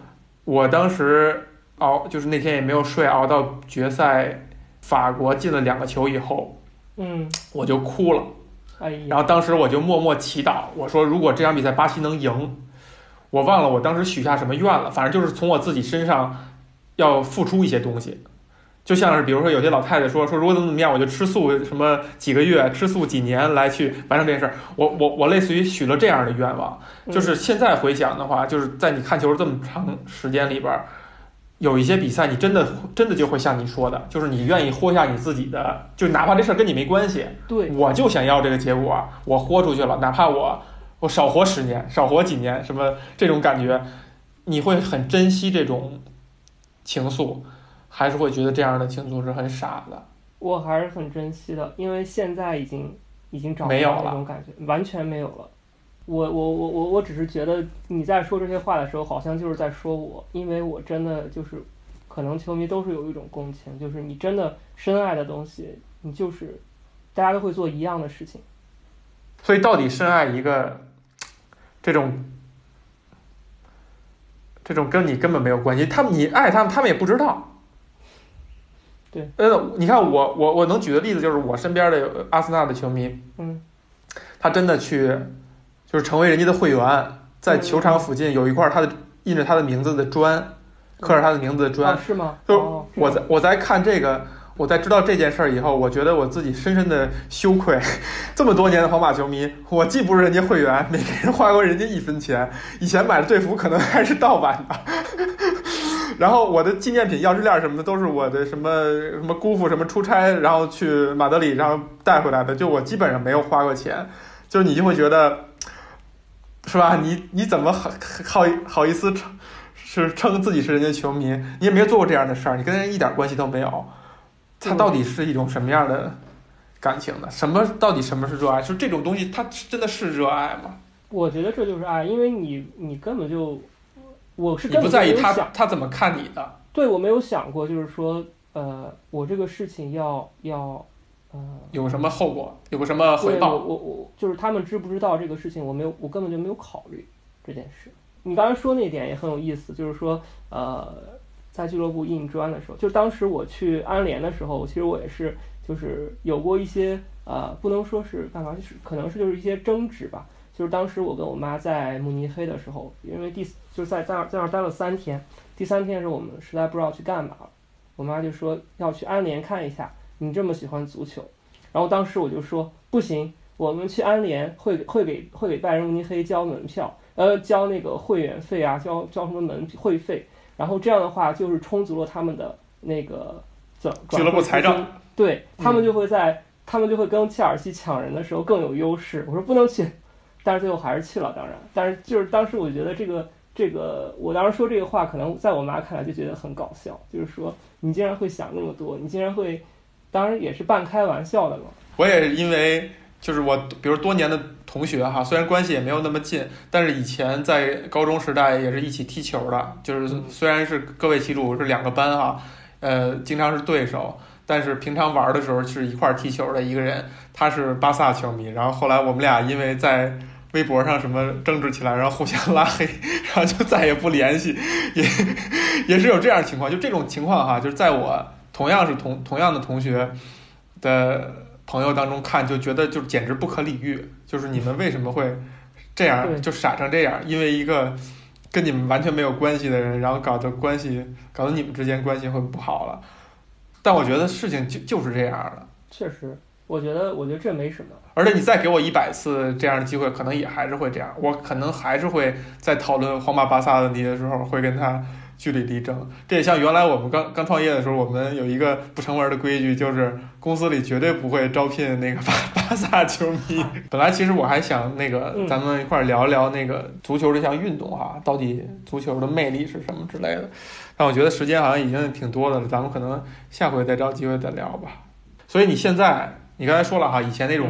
我当时熬，就是那天也没有睡，熬到决赛，法国进了两个球以后，嗯，我就哭了。哎，然后当时我就默默祈祷，我说如果这场比赛巴西能赢，我忘了我当时许下什么愿了，反正就是从我自己身上要付出一些东西，就像是比如说有些老太太说说如果怎么怎么样，我就吃素什么几个月，吃素几年来去完成这件事儿。我我我类似于许了这样的愿望，就是现在回想的话，就是在你看球这么长时间里边儿。有一些比赛，你真的真的就会像你说的，就是你愿意豁下你自己的，就哪怕这事儿跟你没关系，对，我就想要这个结果，我豁出去了，哪怕我我少活十年，少活几年，什么这种感觉，你会很珍惜这种情愫，还是会觉得这样的情愫是很傻的？我还是很珍惜的，因为现在已经已经找不到没有了那种感觉，完全没有了。我我我我我只是觉得你在说这些话的时候，好像就是在说我，因为我真的就是，可能球迷都是有一种共情，就是你真的深爱的东西，你就是大家都会做一样的事情。所以到底深爱一个这种这种跟你根本没有关系，他们你爱他们，他们也不知道。对，呃，你看我我我能举的例子就是我身边的有阿森纳的球迷，嗯他真的去就是成为人家的会员，在球场附近有一块他的印着他的名字的砖，刻着他的名字的砖哦，。是吗？就我在我在看这个，我在知道这件事儿以后，我觉得我自己深深的羞愧。这么多年的皇马球迷，我既不是人家会员，没给人花过人家一分钱，以前买的队服可能还是盗版的。<laughs> 然后我的纪念品、钥匙链什么的都是我的什么什么姑父什么出差，然后去马德里，然后带回来的。就我基本上没有花过钱，就你就会觉得，是吧？你你怎么好好好意思称是称自己是人家球迷？你也没有做过这样的事儿，你跟人一点关系都没有。他到底是一种什么样的感情呢？什么到底什么是热爱？就这种东西，它真的是热爱吗？我觉得这就是爱，因为你你根本就，我是你不在意他他怎么看你的？对我没有想过，就是说，呃，我这个事情要要，呃，有什么后果？有个什么回报？我我就是他们知不知道这个事情，我没有，我根本就没有考虑这件事。你刚才说那点也很有意思，就是说，呃，在俱乐部印砖的时候，就当时我去安联的时候，其实我也是，就是有过一些呃，不能说是干嘛，就是可能是就是一些争执吧。就是当时我跟我妈在慕尼黑的时候，因为第就是在在那儿在那儿待了三天，第三天的时候我们实在不知道去干嘛了，我妈就说要去安联看一下，你这么喜欢足球。然后当时我就说不行，我们去安联会会给会给拜仁慕尼黑交门票，呃，交那个会员费啊，交交什么门会费。然后这样的话就是充足了他们的那个转俱乐部财政，对他们就会在他们就会跟切尔西抢人的时候更有优势。我说不能去，但是最后还是去了，当然，但是就是当时我觉得这个这个，我当时说这个话，可能在我妈看来就觉得很搞笑，就是说你竟然会想那么多，你竟然会，当然也是半开玩笑的嘛。我也是因为就是我，比如多年的同学哈，虽然关系也没有那么近，但是以前在高中时代也是一起踢球的，就是虽然是各为其主是两个班哈，呃，经常是对手，但是平常玩的时候是一块踢球的一个人，他是巴萨球迷，然后后来我们俩因为在微博上什么争执起来，然后互相拉黑，<laughs> 然后就再也不联系，也也是有这样情况，就这种情况哈，就是在我同样是同同样的同学的。朋友当中看就觉得就简直不可理喻，就是你们为什么会这样就傻成这样？因为一个跟你们完全没有关系的人，然后搞得关系搞得你们之间关系会不好了。但我觉得事情就就是这样的。确实，我觉得我觉得这没什么。而且你再给我一百次这样的机会，可能也还是会这样。我可能还是会在讨论皇马巴萨问题的时候会跟他。据理力争，这也像原来我们刚刚创业的时候，我们有一个不成文的规矩，就是公司里绝对不会招聘那个巴巴萨球迷。<laughs> 本来其实我还想那个咱们一块聊一聊那个足球这项运动哈，到底足球的魅力是什么之类的。但我觉得时间好像已经挺多的了，咱们可能下回再找机会再聊吧。所以你现在，你刚才说了哈，以前那种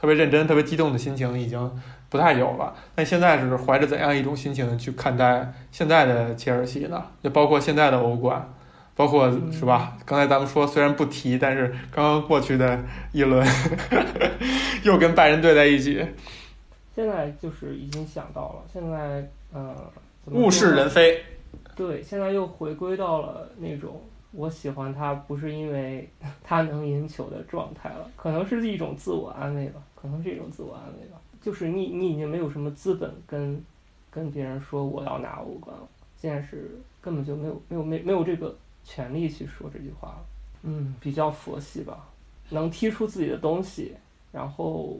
特别认真、特别激动的心情已经。不太有了，那现在是怀着怎样一种心情去看待现在的切尔西呢？就包括现在的欧冠，包括是吧？刚才咱们说虽然不提，但是刚刚过去的一轮 <laughs> 又跟拜仁队在一起。现在就是已经想到了，现在呃，物是人非。对，现在又回归到了那种我喜欢他不是因为 <laughs> 他能赢球的状态了，可能是一种自我安慰吧，可能是一种自我安慰吧。就是你，你已经没有什么资本跟跟别人说我要拿欧冠了，现在是根本就没有没有没没有这个权利去说这句话。嗯，比较佛系吧，能踢出自己的东西，然后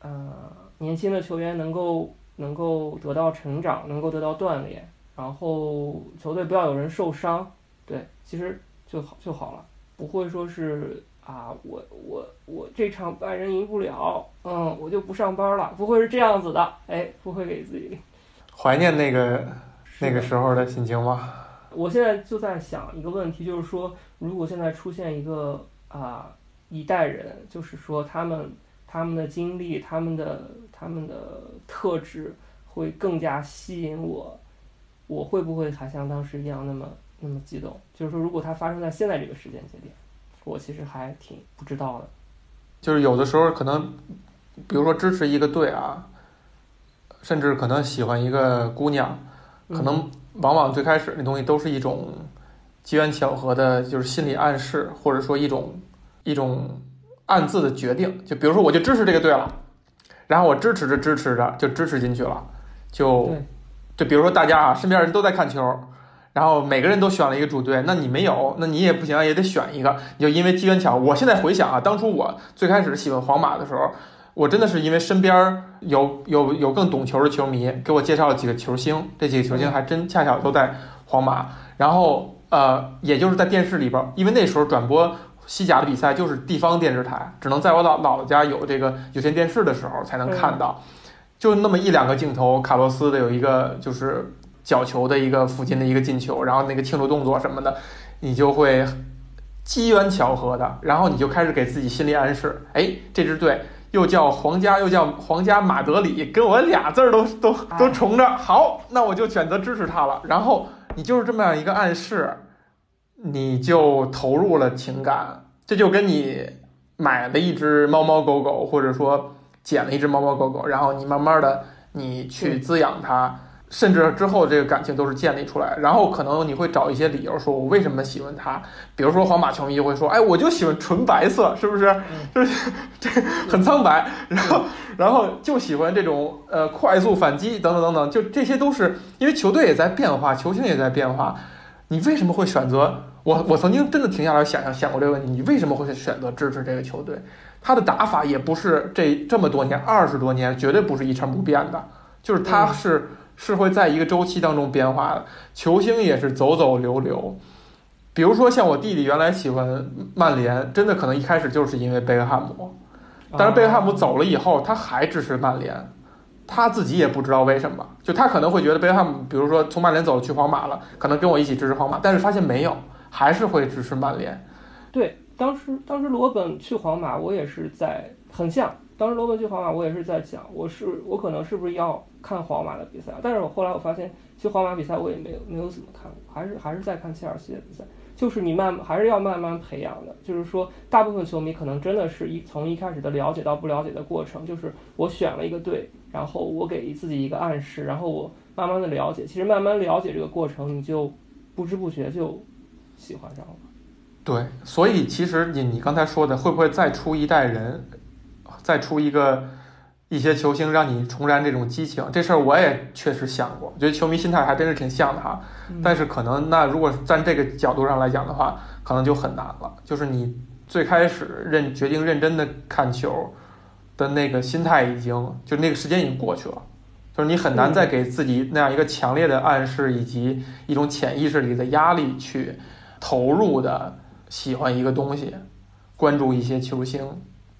呃，年轻的球员能够能够得到成长，能够得到锻炼，然后球队不要有人受伤，对，其实就好就好了，不会说是。啊，我我我这场拜仁赢不了，嗯，我就不上班了，不会是这样子的，哎，不会给自己怀念那个那个时候的心情吗？我现在就在想一个问题，就是说，如果现在出现一个啊一代人，就是说他们他们的经历、他们的他们的特质会更加吸引我，我会不会还像当时一样那么那么激动？就是说，如果它发生在现在这个时间节点。我其实还挺不知道的，就是有的时候可能，比如说支持一个队啊，甚至可能喜欢一个姑娘，可能往往最开始那东西都是一种机缘巧合的，就是心理暗示，或者说一种一种暗自的决定。就比如说，我就支持这个队了，然后我支持着支持着就支持进去了，就就比如说大家啊，身边人都在看球。然后每个人都选了一个主队，那你没有，那你也不行，也得选一个。你就因为机缘巧，我现在回想啊，当初我最开始喜欢皇马的时候，我真的是因为身边有有有更懂球的球迷给我介绍了几个球星，这几个球星还真恰巧都在皇马。然后呃，也就是在电视里边，因为那时候转播西甲的比赛就是地方电视台，只能在我老姥姥家有这个有线电视的时候才能看到，就那么一两个镜头，卡洛斯的有一个就是。角球的一个附近的一个进球，然后那个庆祝动作什么的，你就会机缘巧合的，然后你就开始给自己心理暗示，哎，这支队又叫皇家，又叫皇家马德里，跟我俩字儿都都都重着，好，那我就选择支持他了。然后你就是这么样一个暗示，你就投入了情感，这就跟你买了一只猫猫狗狗，或者说捡了一只猫猫狗狗，然后你慢慢的你去滋养它。甚至之后这个感情都是建立出来，然后可能你会找一些理由说，我为什么喜欢他？比如说皇马球迷会说，哎，我就喜欢纯白色，是不是？<laughs> 就是这很苍白，然后然后就喜欢这种呃快速反击等等等等，就这些都是因为球队也在变化，球星也在变化，你为什么会选择我？我曾经真的停下来想想想过这个问题，你为什么会选择支持这个球队？他的打法也不是这这么多年二十多年绝对不是一成不变的，就是他是是会在一个周期当中变化的，球星也是走走流流。比如说像我弟弟原来喜欢曼联，真的可能一开始就是因为贝克汉姆，但是贝克汉姆走了以后，他还支持曼联。他自己也不知道为什么，就他可能会觉得贝克汉姆，比如说从曼联走了去皇马了，可能跟我一起支持皇马，但是发现没有，还是会支持曼联。对，当时当时罗本去皇马，我也是在很像，当时罗本去皇马，我也是在讲，我是我可能是不是要看皇马的比赛，但是我后来我发现，其实皇马比赛我也没有没有怎么看过，还是还是在看切尔西的比赛。就是你慢还是要慢慢培养的，就是说，大部分球迷可能真的是一从一开始的了解到不了解的过程，就是我选了一个队。然后我给自己一个暗示，然后我慢慢的了解，其实慢慢了解这个过程，你就不知不觉就喜欢上了。对，所以其实你你刚才说的，会不会再出一代人，再出一个一些球星，让你重燃这种激情？这事儿我也确实想过，我觉得球迷心态还真是挺像的哈。但是可能那如果站这个角度上来讲的话，可能就很难了。就是你最开始认决定认真的看球。的那个心态已经，就那个时间已经过去了，就是你很难再给自己那样一个强烈的暗示，以及一种潜意识里的压力去投入的喜欢一个东西，关注一些球星。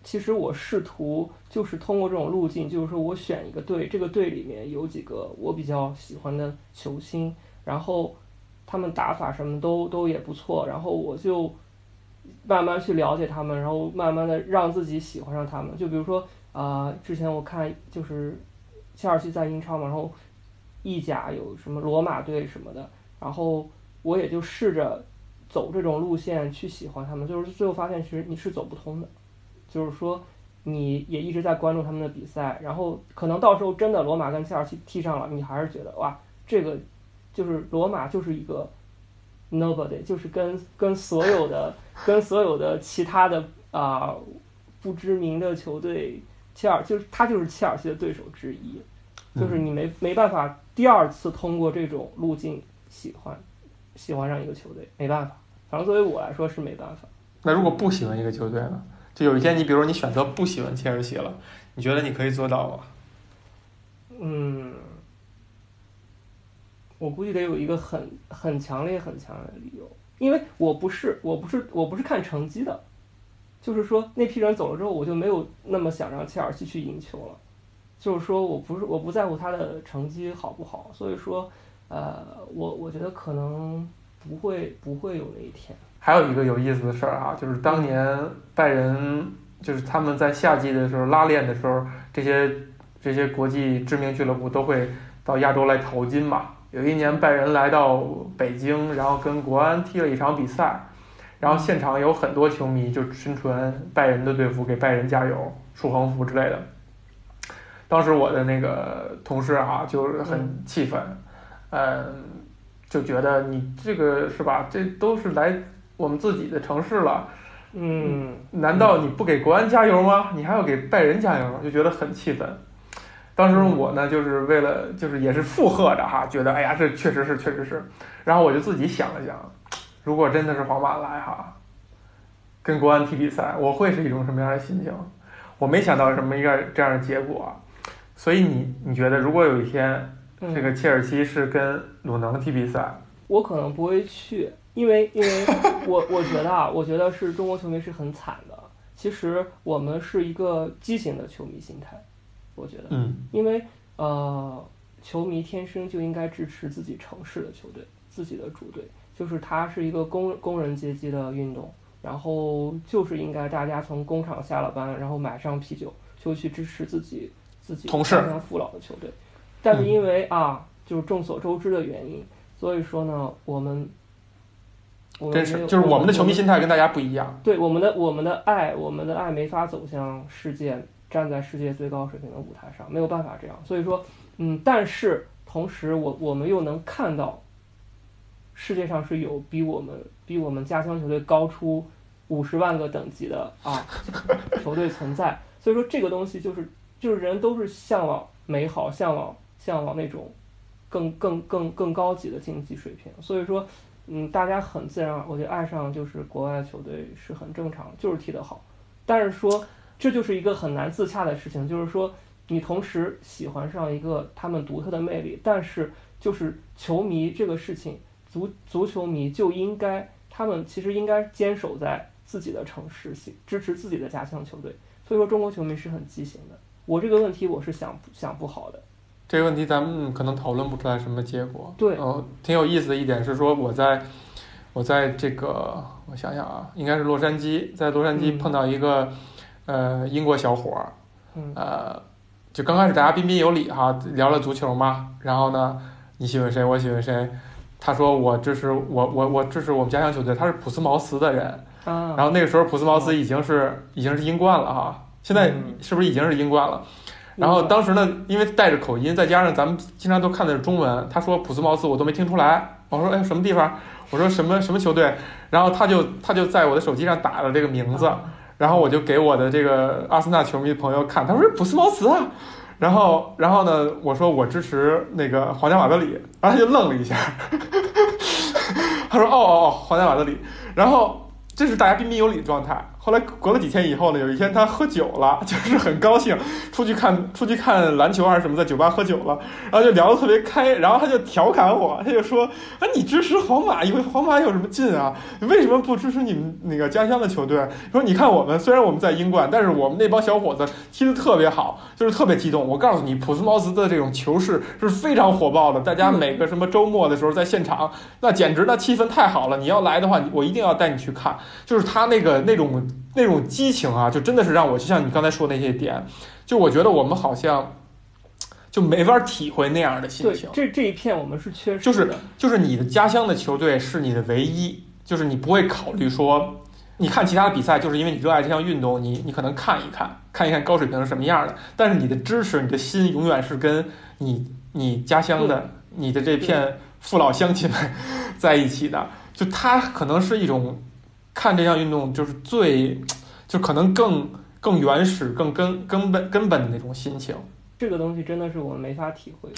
其实我试图就是通过这种路径，就是说我选一个队，这个队里面有几个我比较喜欢的球星，然后他们打法什么都都也不错，然后我就。慢慢去了解他们，然后慢慢的让自己喜欢上他们。就比如说，啊，之前我看就是切尔西在英超嘛，然后意甲有什么罗马队什么的，然后我也就试着走这种路线去喜欢他们。就是最后发现，其实你是走不通的。就是说，你也一直在关注他们的比赛，然后可能到时候真的罗马跟切尔西踢上了，你还是觉得哇，这个就是罗马就是一个。Nobody 就是跟跟所有的跟所有的其他的啊不知名的球队，切尔就是他就是切尔西的对手之一，就是你没没办法第二次通过这种路径喜欢喜欢上一个球队，没办法，反正作为我来说是没办法。那如果不喜欢一个球队呢？就有一天你比如说你选择不喜欢切尔西了，你觉得你可以做到吗？嗯。我估计得有一个很很强烈、很强烈的理由，因为我不是我不是我不是看成绩的，就是说那批人走了之后，我就没有那么想让切尔西去赢球了，就是说我不是我不在乎他的成绩好不好，所以说，呃，我我觉得可能不会不会有那一天。还有一个有意思的事儿啊，就是当年拜仁就是他们在夏季的时候拉练的时候，这些这些国际知名俱乐部都会到亚洲来淘金嘛。有一年拜仁来到北京，然后跟国安踢了一场比赛，然后现场有很多球迷就身穿拜仁的队服给拜仁加油、竖横幅之类的。当时我的那个同事啊，就是很气愤，嗯，就觉得你这个是吧？这都是来我们自己的城市了，嗯，难道你不给国安加油吗？你还要给拜仁加油，就觉得很气愤。当时我呢，就是为了，就是也是附和着哈，觉得哎呀，这确实是，确实是。然后我就自己想了想，如果真的是皇马来哈，跟国安踢比赛，我会是一种什么样的心情？我没想到什么一个这样的结果。所以你你觉得，如果有一天这个切尔西是跟鲁能踢比赛，我可能不会去，因为因为我我觉得啊，我觉得是中国球迷是很惨的。其实我们是一个畸形的球迷心态。我觉得，嗯，因为呃，球迷天生就应该支持自己城市的球队，自己的主队，就是它是一个工工人阶级的运动，然后就是应该大家从工厂下了班，然后买上啤酒，就去支持自己自己同事家乡父老的球队。但是因为啊，就是众所周知的原因，所以说呢，我们我们是就是我们的球迷心态跟大家不一样。对我们的我们的爱，我们的爱没法走向世界。站在世界最高水平的舞台上，没有办法这样。所以说，嗯，但是同时，我我们又能看到，世界上是有比我们比我们家乡球队高出五十万个等级的啊 <laughs> 球队存在。所以说，这个东西就是就是人都是向往美好，向往向往那种更更更更高级的竞技水平。所以说，嗯，大家很自然，我觉得爱上就是国外球队是很正常，就是踢得好。但是说这就是一个很难自洽的事情，就是说你同时喜欢上一个他们独特的魅力，但是就是球迷这个事情，足足球迷就应该他们其实应该坚守在自己的城市，支持自己的家乡球队。所以说中国球迷是很畸形的。我这个问题我是想想不好的。这个问题咱们可能讨论不出来什么结果。对，嗯，挺有意思的一点是说，我在，我在这个，我想想啊，应该是洛杉矶，在洛杉矶碰到一个，呃，英国小伙儿，呃，就刚开始大家彬彬有礼哈，聊了足球嘛，然后呢，你喜欢谁，我喜欢谁，他说我支持我我我这是我们家乡球队，他是普斯茅斯的人，啊，然后那个时候普斯茅斯已经是已经是英冠了哈，现在是不是已经是英冠了？然后当时呢，因为带着口音，再加上咱们经常都看的是中文，他说普斯茅斯我都没听出来。我说哎什么地方？我说什么什么球队？然后他就他就在我的手机上打了这个名字，然后我就给我的这个阿森纳球迷朋友看，他说普斯茅斯啊。然后然后呢，我说我支持那个皇家马德里，然后他就愣了一下，<laughs> 他说哦哦哦皇家马德里。然后这是大家彬彬有礼的状态。后来隔了几天以后呢，有一天他喝酒了，<laughs> 就是很高兴，出去看出去看篮球还是什么，在酒吧喝酒了，然后就聊得特别开，然后他就调侃我，他就说：“啊，你支持皇马，以为皇马有什么劲啊？为什么不支持你们那个家乡的球队？说你看我们虽然我们在英冠，但是我们那帮小伙子踢得特别好，就是特别激动。我告诉你，普斯茅斯的这种球市是非常火爆的，大家每个什么周末的时候在现场，那简直那气氛太好了。你要来的话，我一定要带你去看，就是他那个那种。”那种激情啊，就真的是让我就像你刚才说那些点，就我觉得我们好像就没法体会那样的心情。这这一片我们是缺失的。就是就是你的家乡的球队是你的唯一，就是你不会考虑说你看其他的比赛，就是因为你热爱这项运动，你你可能看一看看一看高水平是什么样的。但是你的支持，你的心永远是跟你你家乡的你的这片父老乡亲们 <laughs> 在一起的。就它可能是一种。看这项运动就是最，<tsk> 就可能更更原始、更根根本根本的那种心情。这个东西真的是我没法体会。